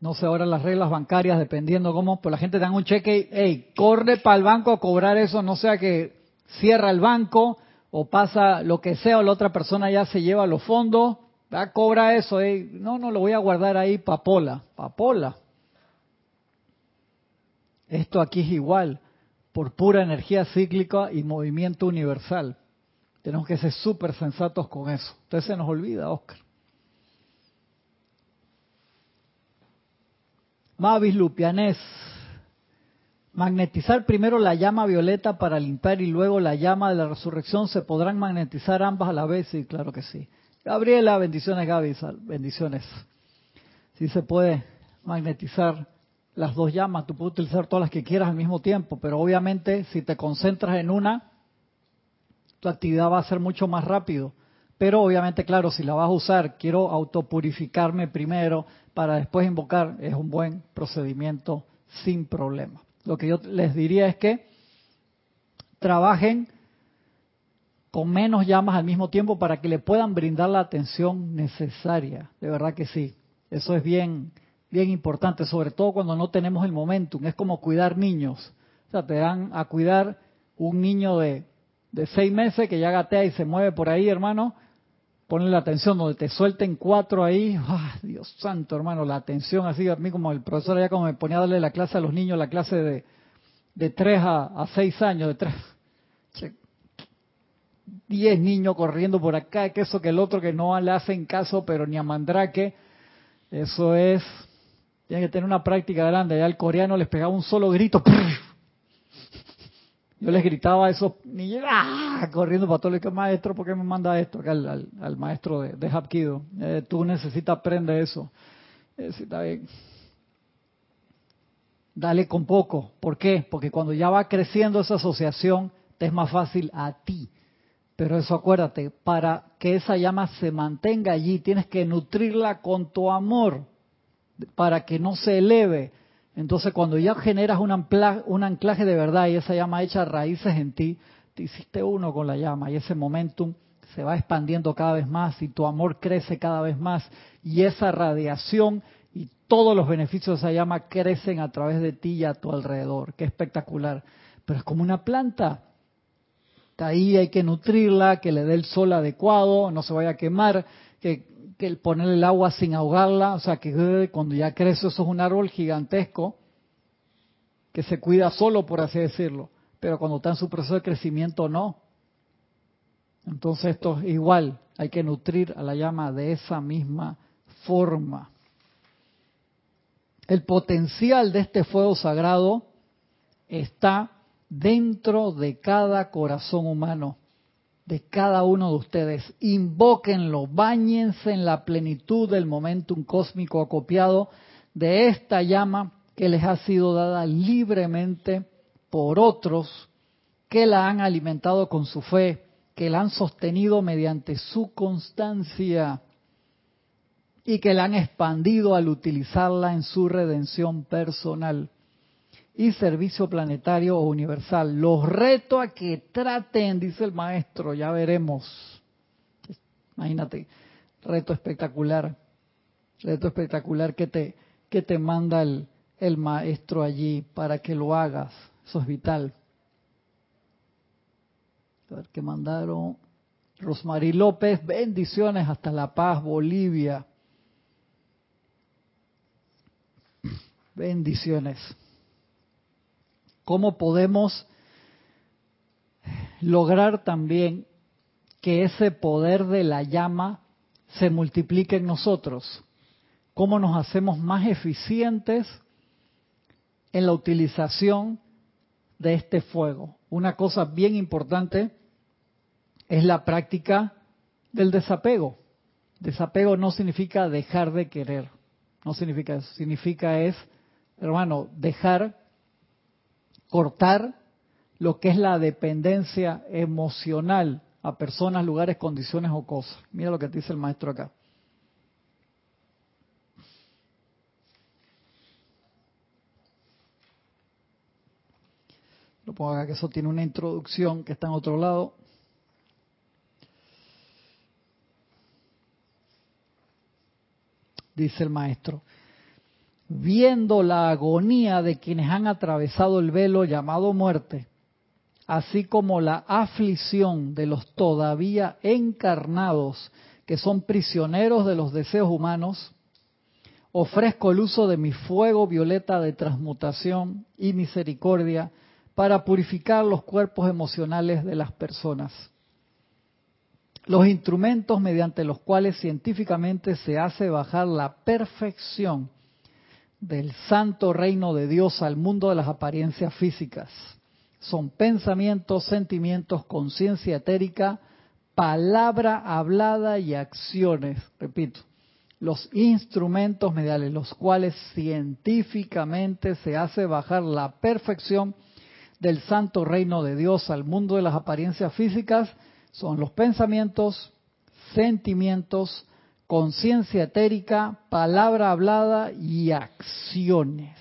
No sé ahora las reglas bancarias, dependiendo cómo, pero la gente te da un cheque y, hey, corre para el banco a cobrar eso, no sea que cierra el banco o pasa lo que sea o la otra persona ya se lleva los fondos, va, cobra eso, no, no, lo voy a guardar ahí papola, papola. Esto aquí es igual por pura energía cíclica y movimiento universal. Tenemos que ser súper sensatos con eso. Entonces se nos olvida, Oscar. Mavis Lupianés. Magnetizar primero la llama violeta para limpiar y luego la llama de la resurrección. ¿Se podrán magnetizar ambas a la vez? Sí, claro que sí. Gabriela, bendiciones Gaby, bendiciones. Sí se puede magnetizar las dos llamas, tú puedes utilizar todas las que quieras al mismo tiempo, pero obviamente si te concentras en una, tu actividad va a ser mucho más rápido. Pero obviamente, claro, si la vas a usar, quiero autopurificarme primero para después invocar, es un buen procedimiento sin problema. Lo que yo les diría es que trabajen con menos llamas al mismo tiempo para que le puedan brindar la atención necesaria. De verdad que sí. Eso es bien, bien importante, sobre todo cuando no tenemos el momentum. Es como cuidar niños. O sea, te dan a cuidar un niño de, de seis meses que ya gatea y se mueve por ahí, hermano. Ponle la atención, donde te suelten cuatro ahí. ¡Ah, Dios santo, hermano! La atención así, a mí como el profesor ya como me ponía a darle la clase a los niños, la clase de, de tres a, a seis años, de tres. Diez niños corriendo por acá, que eso que el otro que no le hacen caso, pero ni a Mandrake. Eso es tiene que tener una práctica grande. Ya el coreano les pegaba un solo grito. Yo les gritaba a esos ¡ah! corriendo para todo el que maestro, ¿por qué me manda esto? Acá al, maestro de, de Hapkido. Eh, tú necesitas aprender eso. Dale con poco. ¿Por qué? Porque cuando ya va creciendo esa asociación, te es más fácil a ti. Pero eso acuérdate, para que esa llama se mantenga allí, tienes que nutrirla con tu amor, para que no se eleve entonces, cuando ya generas un, anclaje, de verdad y esa llama echa raíces en ti, te hiciste uno con la llama y ese momentum se va expandiendo cada vez más y tu amor crece cada vez más y esa radiación y todos los beneficios de esa llama crecen a través de ti y a tu alrededor. Qué espectacular. Pero es como una planta. Ahí hay que nutrirla, que le dé el sol adecuado, no se vaya a quemar, que que el ponerle el agua sin ahogarla, o sea que eh, cuando ya crece eso es un árbol gigantesco que se cuida solo, por así decirlo, pero cuando está en su proceso de crecimiento no. Entonces esto es igual, hay que nutrir a la llama de esa misma forma. El potencial de este fuego sagrado está dentro de cada corazón humano de cada uno de ustedes. Invóquenlo, bañense en la plenitud del momentum cósmico acopiado de esta llama que les ha sido dada libremente por otros que la han alimentado con su fe, que la han sostenido mediante su constancia y que la han expandido al utilizarla en su redención personal y servicio planetario o universal. Los reto a que traten, dice el maestro, ya veremos. Imagínate, reto espectacular, reto espectacular que te, que te manda el, el maestro allí para que lo hagas. Eso es vital. A ver qué mandaron. Rosmarie López, bendiciones hasta La Paz, Bolivia. Bendiciones cómo podemos lograr también que ese poder de la llama se multiplique en nosotros, cómo nos hacemos más eficientes en la utilización de este fuego. Una cosa bien importante es la práctica del desapego. Desapego no significa dejar de querer, no significa eso, significa es, hermano, dejar cortar lo que es la dependencia emocional a personas, lugares, condiciones o cosas. Mira lo que dice el maestro acá. Lo pongo acá que eso tiene una introducción que está en otro lado. Dice el maestro viendo la agonía de quienes han atravesado el velo llamado muerte, así como la aflicción de los todavía encarnados que son prisioneros de los deseos humanos, ofrezco el uso de mi fuego violeta de transmutación y misericordia para purificar los cuerpos emocionales de las personas. Los instrumentos mediante los cuales científicamente se hace bajar la perfección del santo reino de Dios al mundo de las apariencias físicas. Son pensamientos, sentimientos, conciencia etérica, palabra hablada y acciones. Repito, los instrumentos mediales, los cuales científicamente se hace bajar la perfección del santo reino de Dios al mundo de las apariencias físicas, son los pensamientos, sentimientos, conciencia etérica, palabra hablada y acciones.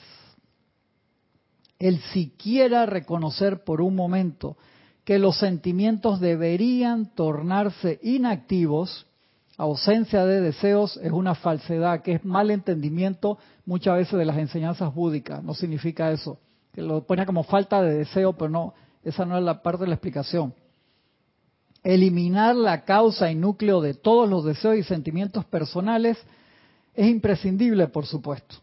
El siquiera reconocer por un momento que los sentimientos deberían tornarse inactivos, ausencia de deseos es una falsedad, que es mal entendimiento muchas veces de las enseñanzas búdicas. No significa eso. Que lo pone como falta de deseo, pero no, esa no es la parte de la explicación eliminar la causa y núcleo de todos los deseos y sentimientos personales es imprescindible, por supuesto.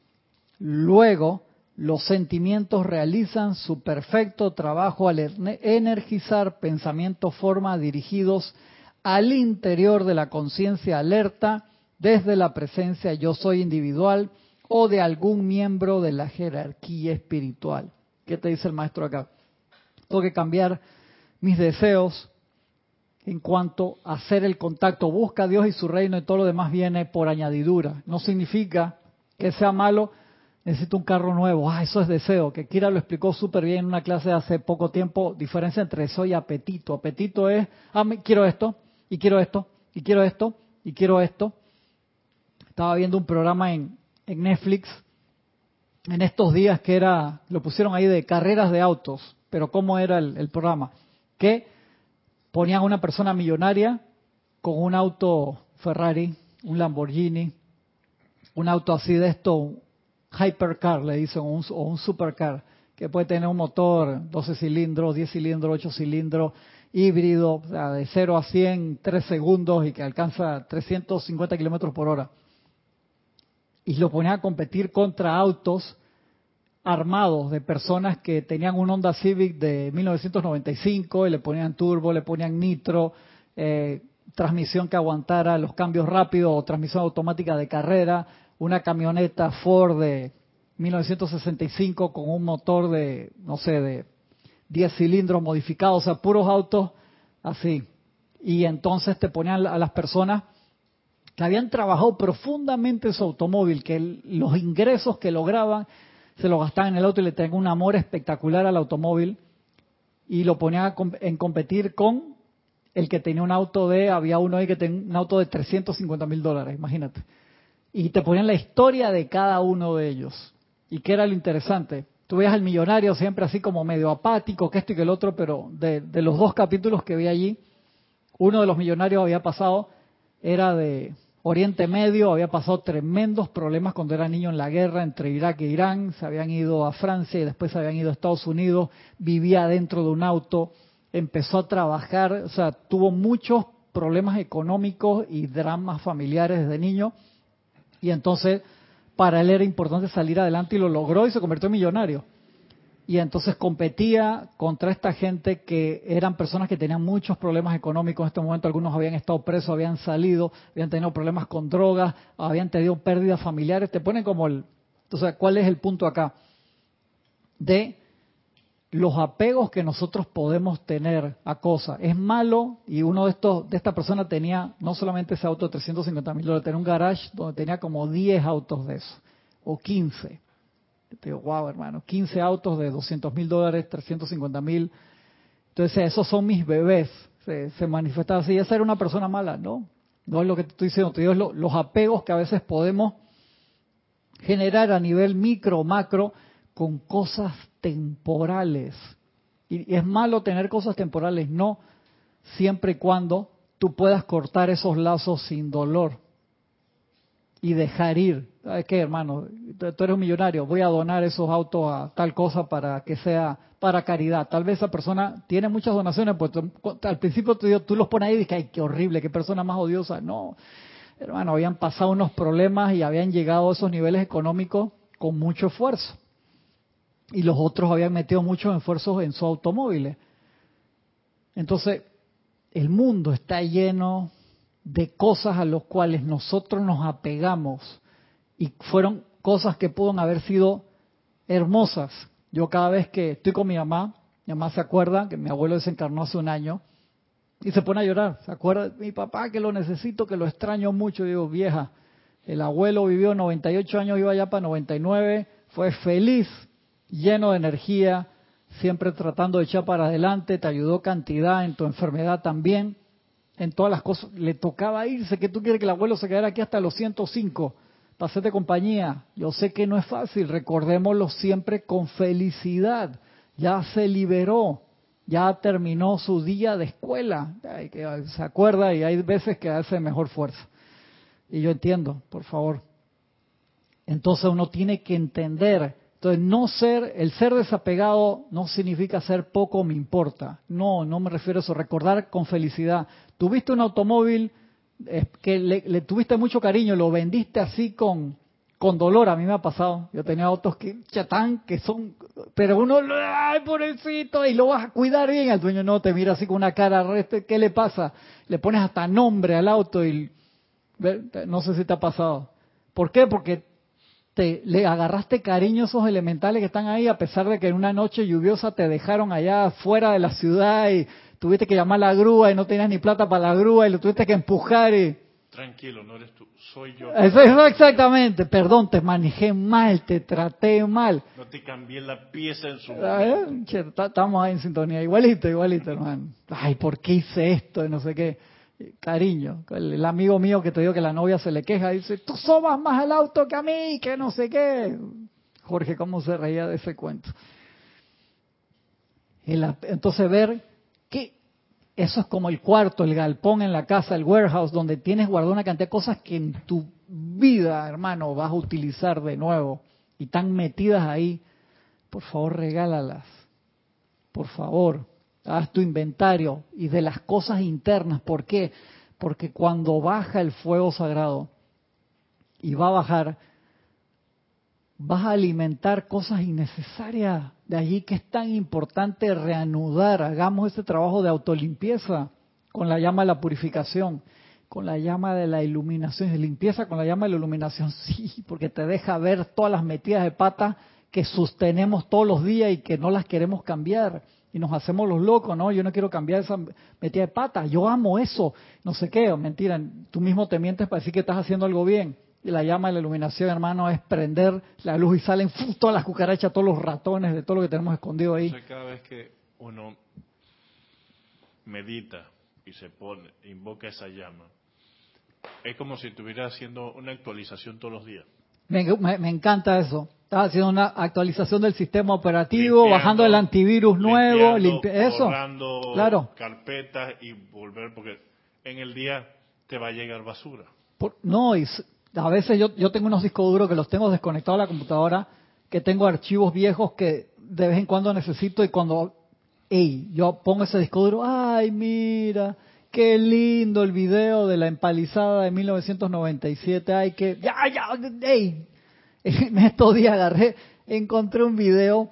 Luego, los sentimientos realizan su perfecto trabajo al energizar pensamientos forma dirigidos al interior de la conciencia alerta desde la presencia yo soy individual o de algún miembro de la jerarquía espiritual. ¿Qué te dice el maestro acá? Tengo que cambiar mis deseos en cuanto a hacer el contacto. Busca a Dios y su reino y todo lo demás viene por añadidura. No significa que sea malo, necesito un carro nuevo. Ah, eso es deseo. Que Kira lo explicó súper bien en una clase hace poco tiempo. Diferencia entre eso y apetito. Apetito es, ah, quiero esto, y quiero esto, y quiero esto, y quiero esto. Estaba viendo un programa en, en Netflix en estos días que era, lo pusieron ahí de carreras de autos, pero ¿cómo era el, programa? Que ponían a una persona millonaria con un auto Ferrari, un Lamborghini, un auto así de esto, hypercar le dicen, o un, o supercar, que puede tener un motor 12 cilindros, 10 cilindros, 8 cilindros, híbrido, de 0 a 100 3 segundos y que alcanza 350 kilómetros por hora. Y lo ponían a competir contra autos armados de personas que tenían un Honda Civic de 1995 y le ponían turbo, le ponían nitro, eh, transmisión que aguantara los cambios rápidos o transmisión automática de carrera, una camioneta Ford de 1965 con un motor de, no sé, de 10 cilindros modificados, o sea, puros autos así. Y entonces te ponían a las personas que habían trabajado profundamente en su automóvil, que los ingresos que lograban se lo gastaban en el auto y le tenían un amor espectacular al automóvil y lo ponían en competir con el que tenía un auto de, había uno ahí que tenía un auto de 350 mil dólares, imagínate. Y te ponían la historia de cada uno de ellos. ¿Y qué era lo interesante? Tú veías al millonario siempre así como medio apático, que esto y que el otro, pero de, los dos capítulos que vi allí, uno de los millonarios había pasado, era de Oriente Medio, había pasado tremendos problemas cuando era niño en la guerra entre Irak e Irán, se habían ido a Francia y después se habían ido a Estados Unidos, vivía dentro de un auto, empezó a trabajar, o sea, tuvo muchos problemas económicos y dramas familiares desde niño y entonces para él era importante salir adelante y lo logró y se convirtió en millonario. Y entonces competía contra esta gente que eran personas que tenían muchos problemas económicos en este momento. Algunos habían estado presos, habían salido, habían tenido problemas con drogas, habían tenido pérdidas familiares. Te ponen como el... Entonces, ¿cuál es el punto acá? De los apegos que nosotros podemos tener a cosas. Es malo, y uno de estos, de esta persona tenía no solamente ese auto de 350 mil dólares, tenía un garage donde tenía como 10 autos de eso, o 15. Te digo, wow, hermano, 15 autos de 200 mil dólares, 350 mil. Entonces, esos son mis bebés. Se, se manifestaba así. Esa era una persona mala, ¿no? No es lo que te estoy diciendo, te digo, los apegos que a veces podemos generar a nivel micro, macro, con cosas temporales. Y, es malo tener cosas temporales, no, siempre y cuando tú puedas cortar esos lazos sin dolor y dejar ir. ¿Sabes qué, hermano? Tú eres un millonario, voy a donar esos autos a tal cosa para que sea para caridad. Tal vez esa persona tiene muchas donaciones, pues al principio tú, los pones ahí y dices, ay, qué horrible, qué persona más odiosa. No, hermano, habían pasado unos problemas y habían llegado a esos niveles económicos con mucho esfuerzo y los otros habían metido muchos esfuerzos en sus automóviles. Entonces, el mundo está lleno de cosas a las cuales nosotros nos apegamos y fueron cosas que pueden haber sido hermosas. Yo cada vez que estoy con mi mamá, mi mamá se acuerda que mi abuelo desencarnó hace un año y se pone a llorar. Se acuerda, mi papá que lo necesito, que lo extraño mucho. digo, vieja, el abuelo vivió 98 años, iba ya para 99, fue feliz lleno de energía, siempre tratando de echar para adelante, te ayudó cantidad en tu enfermedad también, en todas las cosas. Le tocaba irse, que tú quieres que el abuelo se quedara aquí hasta los 105 para hacerte compañía. Yo sé que no es fácil, recordémoslo siempre con felicidad. Ya se liberó, ya terminó su día de escuela. Se acuerda y hay veces que hace mejor fuerza. Y yo entiendo, por favor. Entonces uno tiene que entender entonces, no ser, el ser desapegado no significa ser poco me importa. No, no me refiero a eso. Recordar con felicidad. Tuviste un automóvil que le, tuviste mucho cariño, lo vendiste así con, con dolor. A mí me ha pasado. Yo tenía autos que chatán, que son, pero uno, ay, pobrecito, y lo vas a cuidar bien. El dueño no te mira así con una cara, ¿qué le pasa? Le pones hasta nombre al auto y no sé si te ha pasado. ¿Por qué? Porque te, le agarraste cariño a esos elementales que están ahí, a pesar de que en una noche lluviosa te dejaron allá fuera de la ciudad y tuviste que llamar a la grúa y no tenías ni plata para la grúa y lo tuviste que empujar y... Tranquilo, no eres tú, soy yo. Eso, exactamente, perdón, te manejé mal, te traté mal. No te cambié la pieza en su Estamos ahí en sintonía, igualito, igualito, hermano. Ay, ¿por qué hice esto? Y no sé qué cariño. El, amigo mío que te digo que la novia se le queja, dice, tú sobas más el auto que a mí, que no sé qué. Jorge, ¿cómo se reía de ese cuento? Entonces ver que eso es como el cuarto, el galpón en la casa, el warehouse, donde tienes guardado una cantidad de cosas que en tu vida, hermano, vas a utilizar de nuevo y están metidas ahí. Por favor, regálalas. Por favor haz tu inventario y de las cosas internas. ¿Por qué? Porque cuando baja el fuego sagrado y va a bajar, vas a alimentar cosas innecesarias. De allí que es tan importante reanudar, hagamos este trabajo de autolimpieza con la llama de la purificación, con la llama de la iluminación, de limpieza con la llama de la iluminación, (laughs) sí, porque te deja ver todas las metidas de pata que sostenemos todos los días y que no las queremos cambiar y nos hacemos los locos, ¿no? Yo no quiero cambiar esa metida de pata, yo amo eso, no sé qué, mentira, tú mismo te mientes para decir que estás haciendo algo bien. Y la llama de la iluminación, hermano, es prender la luz y salen todas las cucarachas, todos los ratones, de todo lo que tenemos escondido ahí. cada vez que uno medita y se pone, invoca esa llama, es como si estuviera haciendo una actualización todos los días. Me, encanta eso. Estás haciendo una actualización del sistema operativo, bajando el antivirus nuevo, eso. Claro. carpetas y volver, porque en el día te va a llegar basura. no, y a veces yo, yo tengo unos discos duros que los tengo desconectados a la computadora, que tengo archivos viejos que de vez en cuando necesito y cuando, hey, yo pongo ese disco duro, ay, mira, Qué lindo el video de la empalizada de 1997. Ay, que ya, ya, hey. (laughs) En estos días agarré, encontré un video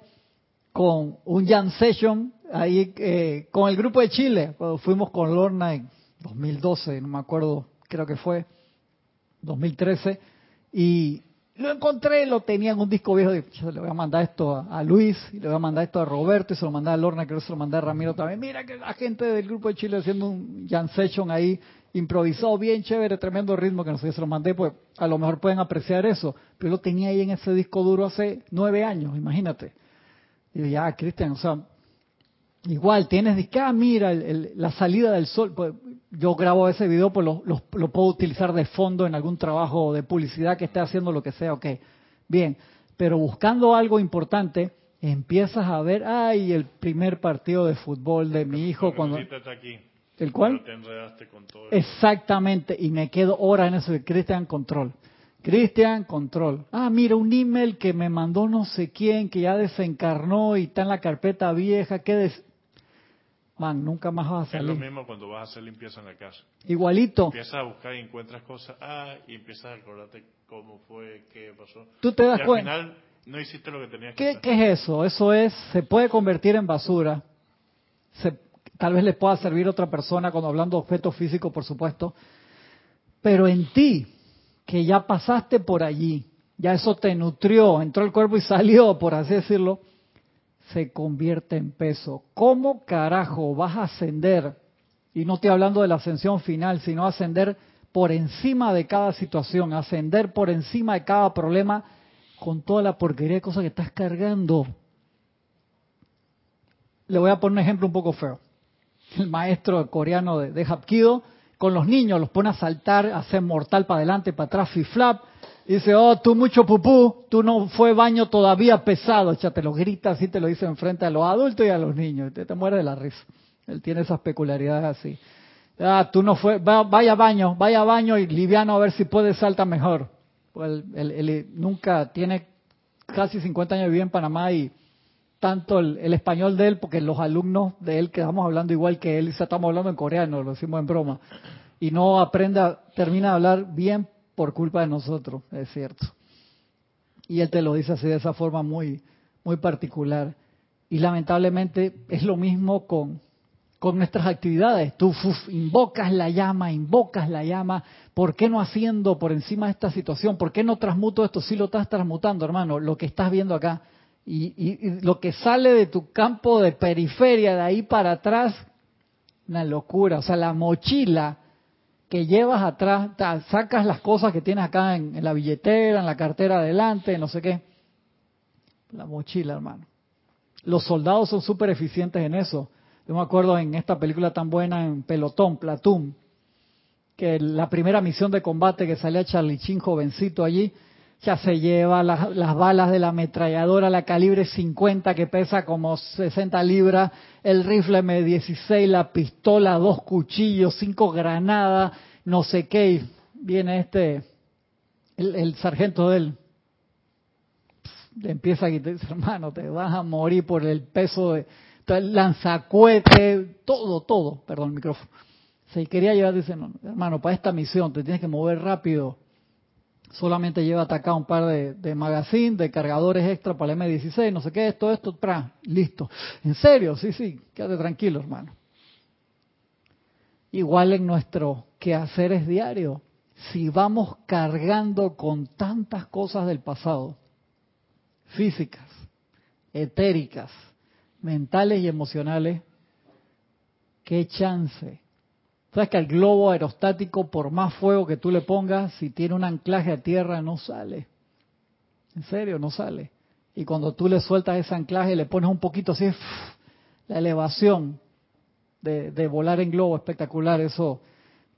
con un jam session ahí eh, con el grupo de Chile. Cuando fuimos con Lorna en 2012, no me acuerdo, creo que fue 2013. Y lo encontré, lo tenía en un disco viejo. le voy a mandar esto a, Luis, y le voy a mandar esto a Roberto, y se lo mandé a Lorna, que se lo mandé a Ramiro también. Mira que la gente del grupo de Chile haciendo un jam session ahí, improvisado, bien chévere, tremendo ritmo, que no sé se lo mandé, pues a lo mejor pueden apreciar eso. Pero lo tenía ahí en ese disco duro hace nueve años, imagínate. Y ya, Cristian, o sea, igual tienes, que, ah, mira, la salida del sol, pues yo grabo ese video, pues lo, lo, puedo utilizar de fondo en algún trabajo de publicidad que esté haciendo lo que sea, ok. Bien, pero buscando algo importante, empiezas a ver, ay, el primer partido de fútbol de mi hijo cuando... ¿El cual? Exactamente, y me quedo horas en eso de Cristian Control. Cristian Control. Ah, mira, un email que me mandó no sé quién, que ya desencarnó y está en la carpeta vieja. ¿Qué des man, nunca más vas a salir. Es lo mismo cuando vas a hacer limpieza en la casa. Igualito. Empiezas a buscar y encuentras cosas, ah, y empiezas a acordarte cómo fue, qué pasó. Tú te das cuenta. Al final no hiciste lo que tenías que hacer. ¿Qué es eso? Eso es, se puede convertir en basura. Se, tal vez le pueda servir a otra persona cuando hablando de objetos físicos, por supuesto. Pero en ti, que ya pasaste por allí, ya eso te nutrió, entró el cuerpo y salió, por así decirlo, se convierte en peso. ¿Cómo carajo vas a ascender? Y no estoy hablando de la ascensión final, sino ascender por encima de cada situación, ascender por encima de cada problema con toda la porquería de cosas que estás cargando. Le voy a poner un ejemplo un poco feo. El maestro coreano de, de Hapkido, con los niños los pone a saltar, a hacer mortal para adelante, para atrás, flap, Dice, oh, tú mucho pupú, tú no fue baño todavía pesado. Ya te lo grita así, te lo dice enfrente a los adultos y a los niños. Te, te muere de la risa. Él tiene esas peculiaridades así. Ah, tú no fue, vaya baño, vaya baño y liviano a ver si puede salta mejor. Pues él, nunca tiene casi 50 años de vida en Panamá y tanto el, español de él, porque los alumnos de él quedamos hablando igual que él, y estamos hablando en coreano, lo decimos en broma, y no aprenda, termina de hablar bien por culpa de nosotros, es cierto. Y él te lo dice así de esa forma muy, muy particular. Y lamentablemente es lo mismo con con nuestras actividades. Tú invocas la llama, invocas la llama. ¿Por qué no haciendo por encima de esta situación? ¿Por qué no transmuto esto? Si lo estás transmutando, hermano, lo que estás viendo acá. Y, y lo que sale de tu campo de periferia, de ahí para atrás, una locura. O sea, la mochila que llevas atrás, sacas las cosas que tienes acá en, la billetera, en la cartera adelante, no sé qué. La mochila, hermano. Los soldados son súper eficientes en eso. Yo me acuerdo en esta película tan buena en Pelotón, Platoon, que la primera misión de combate que salía Charlie Chin jovencito allí, ya se lleva las, las, balas de la ametralladora, la calibre 50 que pesa como 60 libras, el rifle M16, la pistola, dos cuchillos, cinco granadas, no sé qué. viene este, el, sargento de él, empieza a quitar, hermano, te vas a morir por el peso de lanzacuete, todo, todo, perdón, el micrófono. Se quería llevar, dice, no, hermano, para esta misión te tienes que mover rápido solamente lleva acá un par de, de magazines, de cargadores extra para el M16, no sé qué, esto, esto, pra, listo. En serio, sí, sí, quédate tranquilo, hermano. Igual en nuestro quehaceres diario, si vamos cargando con tantas cosas del pasado, físicas, etéricas, mentales y emocionales, qué chance Sabes que el globo aerostático, por más fuego que tú le pongas, si tiene un anclaje a tierra, no sale. En serio, no sale. Y cuando tú le sueltas ese anclaje, le pones un poquito así, la elevación de, volar en globo, espectacular. Eso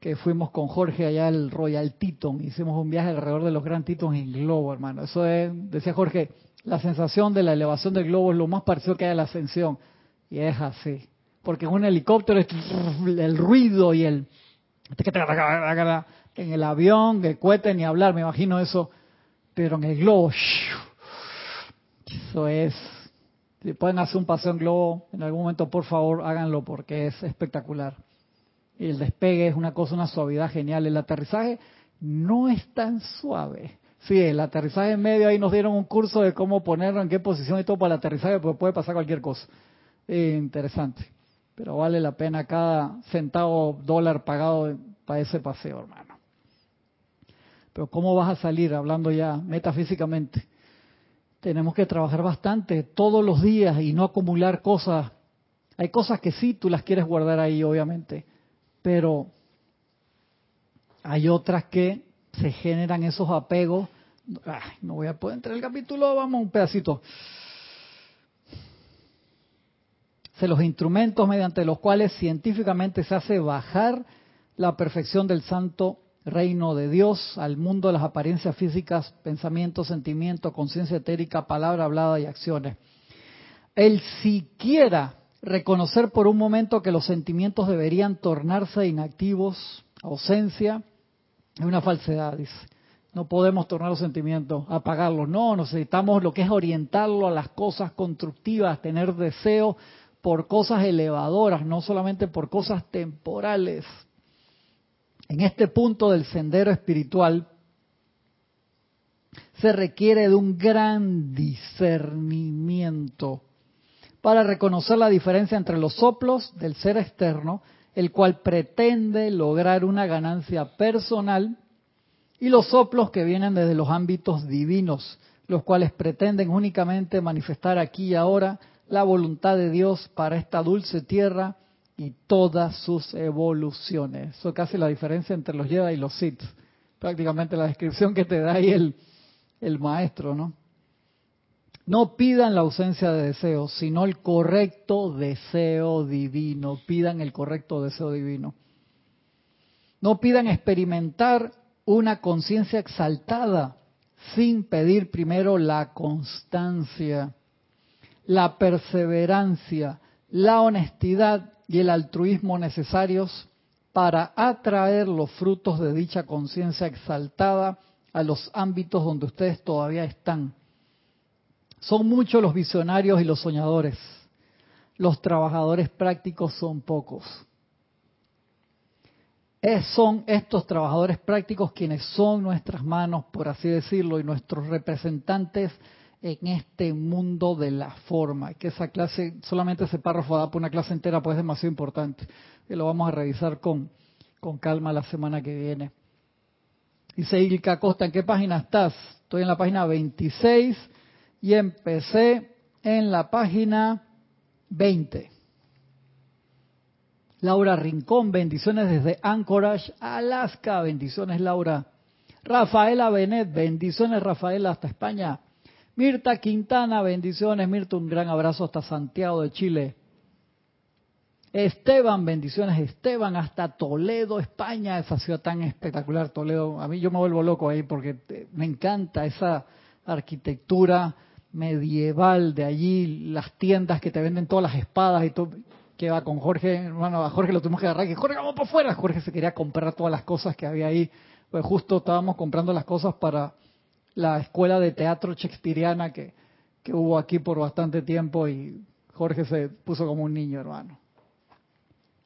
que fuimos con Jorge allá al Royal Teton, hicimos un viaje alrededor de los Grand Teton en globo, hermano. Eso es, decía Jorge, la sensación de la elevación del globo es lo más parecido que hay a la ascensión. Y es así porque en un helicóptero el ruido y el en el avión, el cohete ni hablar, me imagino eso, pero en el globo, eso es, si pueden hacer un paseo en globo en algún momento, por favor, háganlo porque es espectacular. El despegue es una cosa, una suavidad genial. El aterrizaje no es tan suave. Sí, el aterrizaje en medio ahí nos dieron un curso de cómo ponerlo, en qué posición y todo para el aterrizaje, porque puede pasar cualquier cosa. interesante pero vale la pena cada centavo, dólar pagado para ese paseo, hermano. Pero ¿cómo vas a salir hablando ya metafísicamente? Tenemos que trabajar bastante todos los días y no acumular cosas. Hay cosas que sí, tú las quieres guardar ahí, obviamente, pero hay otras que se generan esos apegos. no voy a poder entrar el capítulo, vamos un pedacito los instrumentos mediante los cuales científicamente se hace bajar la perfección del santo reino de Dios al mundo de las apariencias físicas, pensamientos, sentimientos, conciencia etérica, palabra hablada y acciones. El siquiera reconocer por un momento que los sentimientos deberían tornarse inactivos, ausencia, es una falsedad, dice. No podemos tornar los sentimientos, apagarlos. No, necesitamos lo que es orientarlo a las cosas constructivas, tener deseo por cosas elevadoras, no solamente por cosas temporales. En este punto del sendero espiritual se requiere de un gran discernimiento para reconocer la diferencia entre los soplos del ser externo, el cual pretende lograr una ganancia personal, y los soplos que vienen desde los ámbitos divinos, los cuales pretenden únicamente manifestar aquí y ahora la voluntad de Dios para esta dulce tierra y todas sus evoluciones. Eso casi la diferencia entre los Jedi y los Sith. Prácticamente la descripción que te da ahí el, el maestro, ¿no? No pidan la ausencia de deseos, sino el correcto deseo divino. Pidan el correcto deseo divino. No pidan experimentar una conciencia exaltada sin pedir primero la constancia la perseverancia, la honestidad y el altruismo necesarios para atraer los frutos de dicha conciencia exaltada a los ámbitos donde ustedes todavía están. Son muchos los visionarios y los soñadores. Los trabajadores prácticos son pocos. son estos trabajadores prácticos quienes son nuestras manos, por así decirlo, y nuestros representantes en este mundo de la forma. Que esa clase, solamente ese párrafo da por una clase entera, pues es demasiado importante. Y lo vamos a revisar con, con calma la semana que viene. Dice Ilka Costa, ¿en qué página estás? Estoy en la página 26 y empecé en la página 20. Laura Rincón, bendiciones desde Anchorage, Alaska. Bendiciones, Laura. Rafaela Benet, bendiciones, Rafaela, hasta España. Mirta Quintana, bendiciones. Mirta, un gran abrazo hasta Santiago de Chile. Esteban, bendiciones Esteban, hasta Toledo, España, esa ciudad tan espectacular, Toledo. A mí yo me vuelvo loco ahí porque me encanta esa arquitectura medieval de allí, las tiendas que te venden todas las espadas y todo. Que va con Jorge, hermano, a Jorge lo tuvimos que agarrar, que Jorge, vamos para afuera. Jorge se quería comprar todas las cosas que había ahí. Pues justo estábamos comprando las cosas para la escuela de teatro shakespeariana que, que hubo aquí por bastante tiempo y Jorge se puso como un niño, hermano.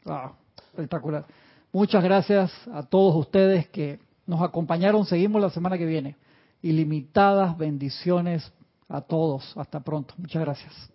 Wow, espectacular. Muchas gracias a todos ustedes que nos acompañaron. Seguimos la semana que viene. Ilimitadas bendiciones a todos. Hasta pronto. Muchas gracias.